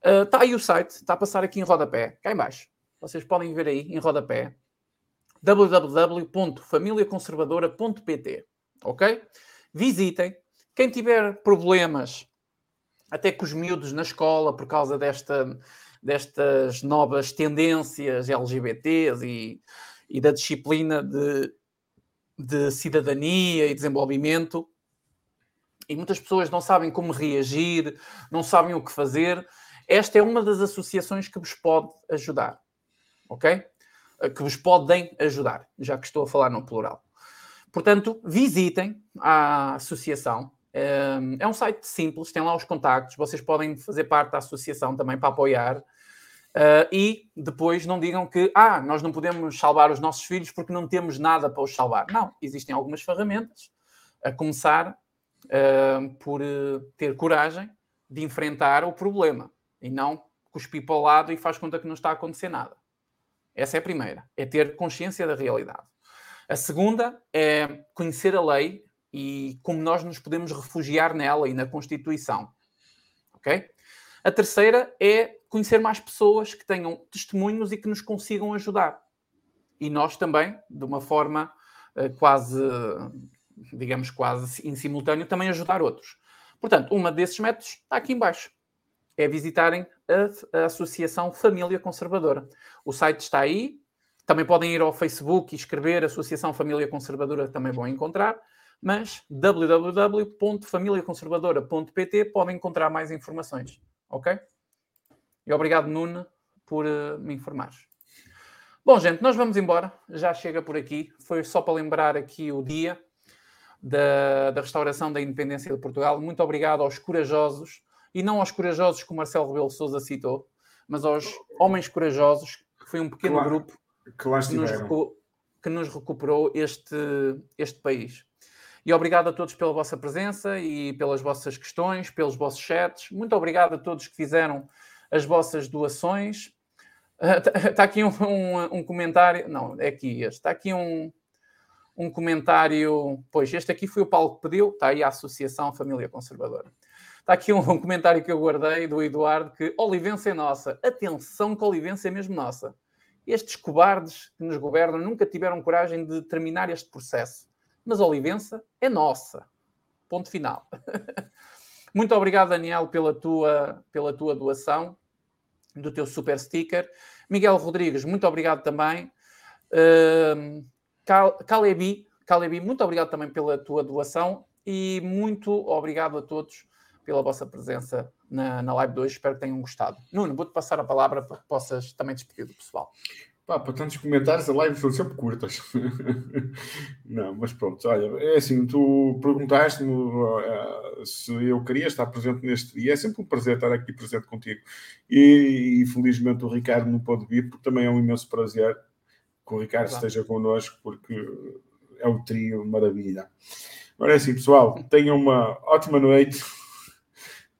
Speaker 1: Está uh, aí o site, está a passar aqui em rodapé, cá em baixo. Vocês podem ver aí em rodapé www.familiaconservadora.pt Ok? Visitem. Quem tiver problemas, até com os miúdos na escola, por causa desta, destas novas tendências LGBTs e, e da disciplina de, de cidadania e desenvolvimento, e muitas pessoas não sabem como reagir, não sabem o que fazer. Esta é uma das associações que vos pode ajudar. Ok? Que vos podem ajudar, já que estou a falar no plural. Portanto, visitem a associação. É um site simples, tem lá os contactos, vocês podem fazer parte da associação também para apoiar. Uh, e depois não digam que ah, nós não podemos salvar os nossos filhos porque não temos nada para os salvar. Não, existem algumas ferramentas, a começar por ter coragem de enfrentar o problema e não cuspir para o lado e faz conta que não está a acontecer nada. Essa é a primeira, é ter consciência da realidade. A segunda é conhecer a lei e como nós nos podemos refugiar nela e na Constituição. Ok? A terceira é conhecer mais pessoas que tenham testemunhos e que nos consigam ajudar. E nós também, de uma forma uh, quase, digamos, quase em simultâneo, também ajudar outros. Portanto, uma desses métodos está aqui embaixo. É visitarem a, a Associação Família Conservadora. O site está aí. Também podem ir ao Facebook e escrever Associação Família Conservadora, também vão encontrar mas www.familiaconservadora.pt podem encontrar mais informações, ok? E obrigado, Nuno, por uh, me informar. Bom, gente, nós vamos embora. Já chega por aqui. Foi só para lembrar aqui o dia da, da restauração da independência de Portugal. Muito obrigado aos corajosos, e não aos corajosos que o Marcelo Rebelo Souza citou, mas aos homens corajosos, que foi um pequeno claro, grupo
Speaker 2: que, que, nos
Speaker 1: que, nos recuperou este, este país. E obrigado a todos pela vossa presença e pelas vossas questões, pelos vossos chats. Muito obrigado a todos que fizeram as vossas doações. Está aqui um, um, um, comentário. Não, é aqui este. Está aqui um, um comentário. Pois, este aqui foi o Paulo que pediu. Está aí a Associação Família Conservadora. Está aqui um, um comentário que eu guardei do Eduardo: que Olivença é nossa. Atenção, que Olivença é mesmo nossa. Estes cobardes que nos governam nunca tiveram coragem de terminar este processo. Mas Olivença é nossa. Ponto final. Muito obrigado, Daniel, pela tua, pela tua doação, do teu super sticker. Miguel Rodrigues, muito obrigado também. Uh, Calebi, Calebi, muito obrigado também pela tua doação e muito obrigado a todos pela vossa presença na, na live de hoje. Espero que tenham gostado. Nuno, vou-te passar a palavra para que possas também despedir do pessoal.
Speaker 2: Pá, para tantos comentários, as lives são sempre curtas. não, mas pronto, olha, é assim, tu perguntaste-me uh, se eu queria estar presente neste dia. É sempre um prazer estar aqui presente contigo. E, e felizmente o Ricardo não pode vir, porque também é um imenso prazer que o Ricardo Exato. esteja connosco, porque é o trio maravilha. Agora é assim, pessoal, tenham uma ótima noite,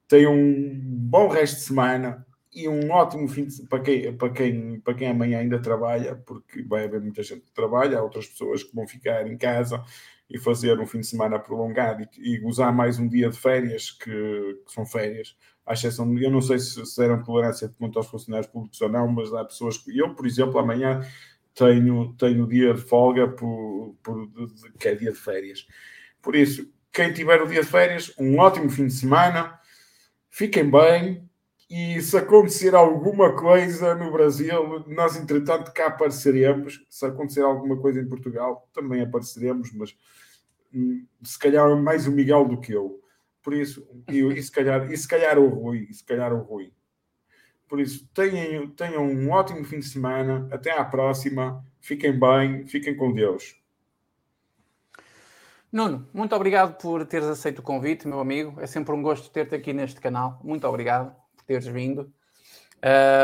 Speaker 2: tenham um bom resto de semana e um ótimo fim de, para, quem, para, quem, para quem amanhã ainda trabalha, porque vai haver muita gente que trabalha, há outras pessoas que vão ficar em casa e fazer um fim de semana prolongado e, e gozar mais um dia de férias, que, que são férias. À exceção, eu não sei se, se deram tolerância quanto aos funcionários públicos ou não, mas há pessoas que. Eu, por exemplo, amanhã tenho, tenho dia de folga, por, por, de, de, que é dia de férias. Por isso, quem tiver o dia de férias, um ótimo fim de semana, fiquem bem, e se acontecer alguma coisa no Brasil, nós entretanto cá apareceremos. Se acontecer alguma coisa em Portugal, também apareceremos, mas hum, se calhar mais o Miguel do que eu. Por isso, e, e, se, calhar, e se calhar o Rui, e se calhar o Rui. Por isso, tenham, tenham um ótimo fim de semana. Até à próxima. Fiquem bem, fiquem com Deus.
Speaker 1: Nuno, muito obrigado por teres aceito o convite, meu amigo. É sempre um gosto ter-te aqui neste canal. Muito obrigado teres vindo.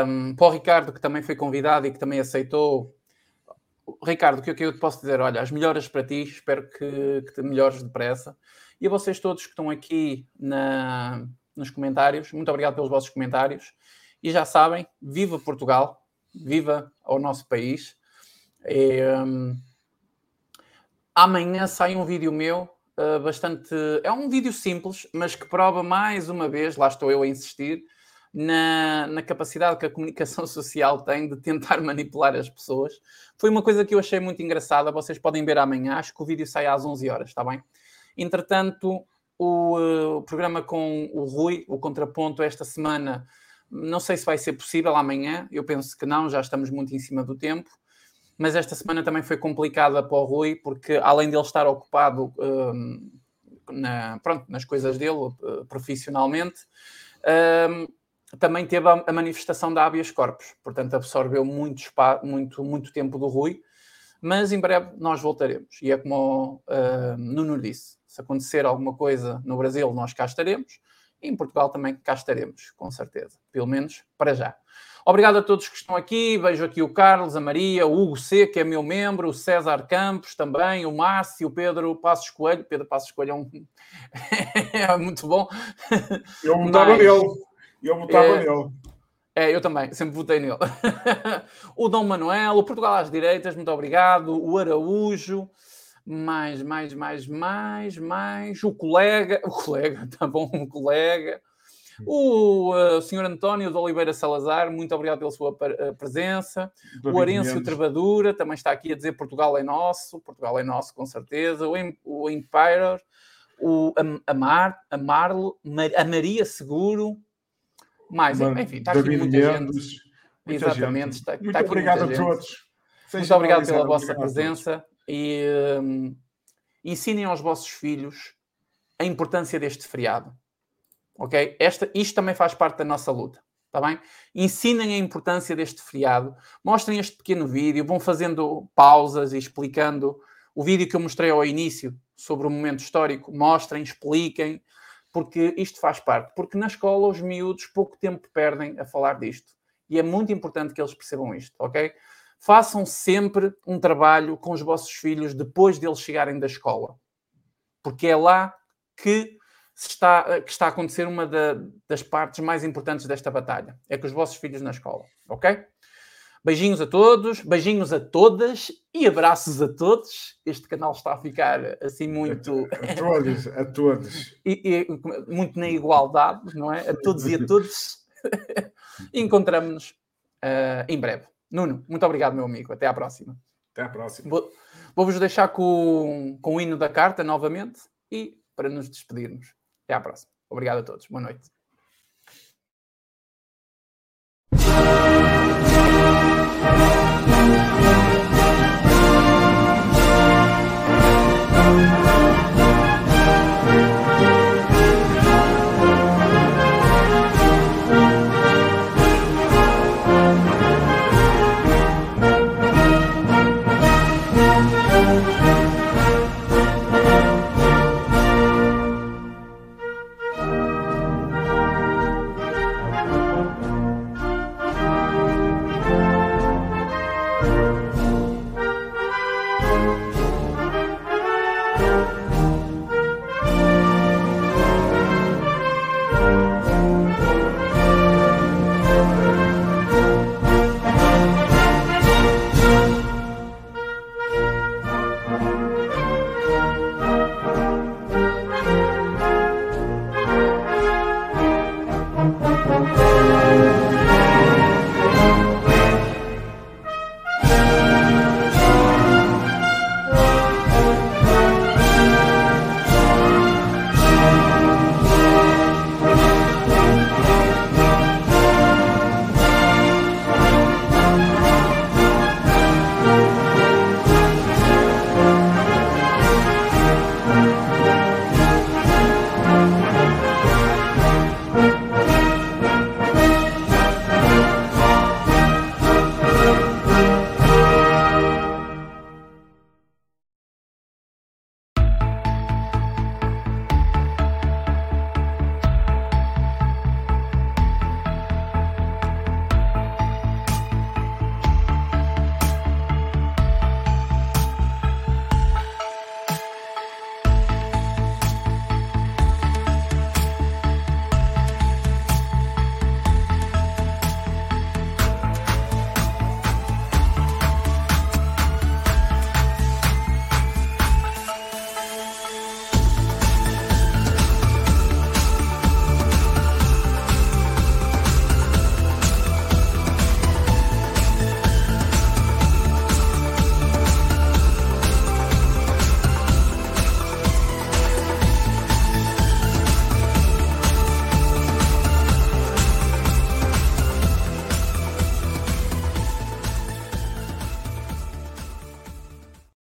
Speaker 1: Um, para o Ricardo, que também foi convidado e que também aceitou. Ricardo, o que, é que eu te posso dizer? Olha, as melhoras para ti, espero que, que te melhores depressa. E a vocês todos que estão aqui na, nos comentários, muito obrigado pelos vossos comentários. E já sabem, viva Portugal, viva o nosso país. E, um, amanhã sai um vídeo meu uh, bastante. É um vídeo simples, mas que prova mais uma vez, lá estou eu a insistir, na, na, capacidade que a comunicação social tem de tentar manipular as pessoas. Foi uma coisa que eu achei muito engraçada. Vocês podem ver amanhã. Acho que o vídeo sai às 11 horas, está bem? Entretanto, o, uh, o programa com o Rui, o contraponto, esta semana, não sei se vai ser possível amanhã. Eu penso que não, já estamos muito em cima do tempo. Mas esta semana também foi complicada para o Rui, porque além de ele estar ocupado uh, na, pronto, nas coisas dele, uh, profissionalmente, também teve a, a manifestação da habeas corpus, portanto absorveu muito, muito, muito tempo do Rui, mas em breve nós voltaremos. E é como uh, Nuno disse: se acontecer alguma coisa no Brasil, nós cá estaremos, e em Portugal também cá estaremos, com certeza, pelo menos para já. Obrigado a todos que estão aqui. Vejo aqui o Carlos, a Maria, o Hugo C, que é meu membro, o César Campos também, o Márcio, o Pedro Passos Coelho. Pedro Passos Coelho é, um... é muito bom.
Speaker 2: Eu votava Mas... nele. Eu votava é... nele.
Speaker 1: É, eu também, sempre votei nele. o Dom Manuel, o Portugal às direitas, muito obrigado. O Araújo, mais, mais, mais, mais, mais. O colega, o colega, tá bom, o colega. O uh, senhor António de Oliveira Salazar, muito obrigado pela sua uh, presença. o Arêncio Travadura também está aqui a dizer Portugal é nosso, Portugal é nosso, com certeza. O, o Empire, o Amar, Amarlo, a Maria Seguro, mais, enfim, está aqui muita Mendes, gente. Muita Exatamente, gente. Está,
Speaker 2: muito
Speaker 1: está aqui
Speaker 2: obrigado a todos.
Speaker 1: muito obrigado pela vossa presença e um, ensinem aos vossos filhos a importância deste feriado ok? Esta, isto também faz parte da nossa luta, está bem? Ensinem a importância deste feriado, mostrem este pequeno vídeo, vão fazendo pausas e explicando o vídeo que eu mostrei ao início sobre o momento histórico, mostrem, expliquem, porque isto faz parte. Porque na escola os miúdos pouco tempo perdem a falar disto. E é muito importante que eles percebam isto, ok? Façam sempre um trabalho com os vossos filhos depois deles chegarem da escola. Porque é lá que está, que está a acontecer uma da, das partes mais importantes desta batalha. É com os vossos filhos na escola, ok? Beijinhos a todos, beijinhos a todas e abraços a todos. Este canal está a ficar assim muito.
Speaker 2: A todos, a todos.
Speaker 1: e, e, muito na igualdade, não é? A todos e a todos. Encontramos-nos uh, em breve. Nuno, muito obrigado, meu amigo. Até à próxima.
Speaker 2: Até à próxima.
Speaker 1: Vou-vos deixar com, com o hino da carta novamente e para nos despedirmos. Até à próxima. Obrigado a todos. Boa noite.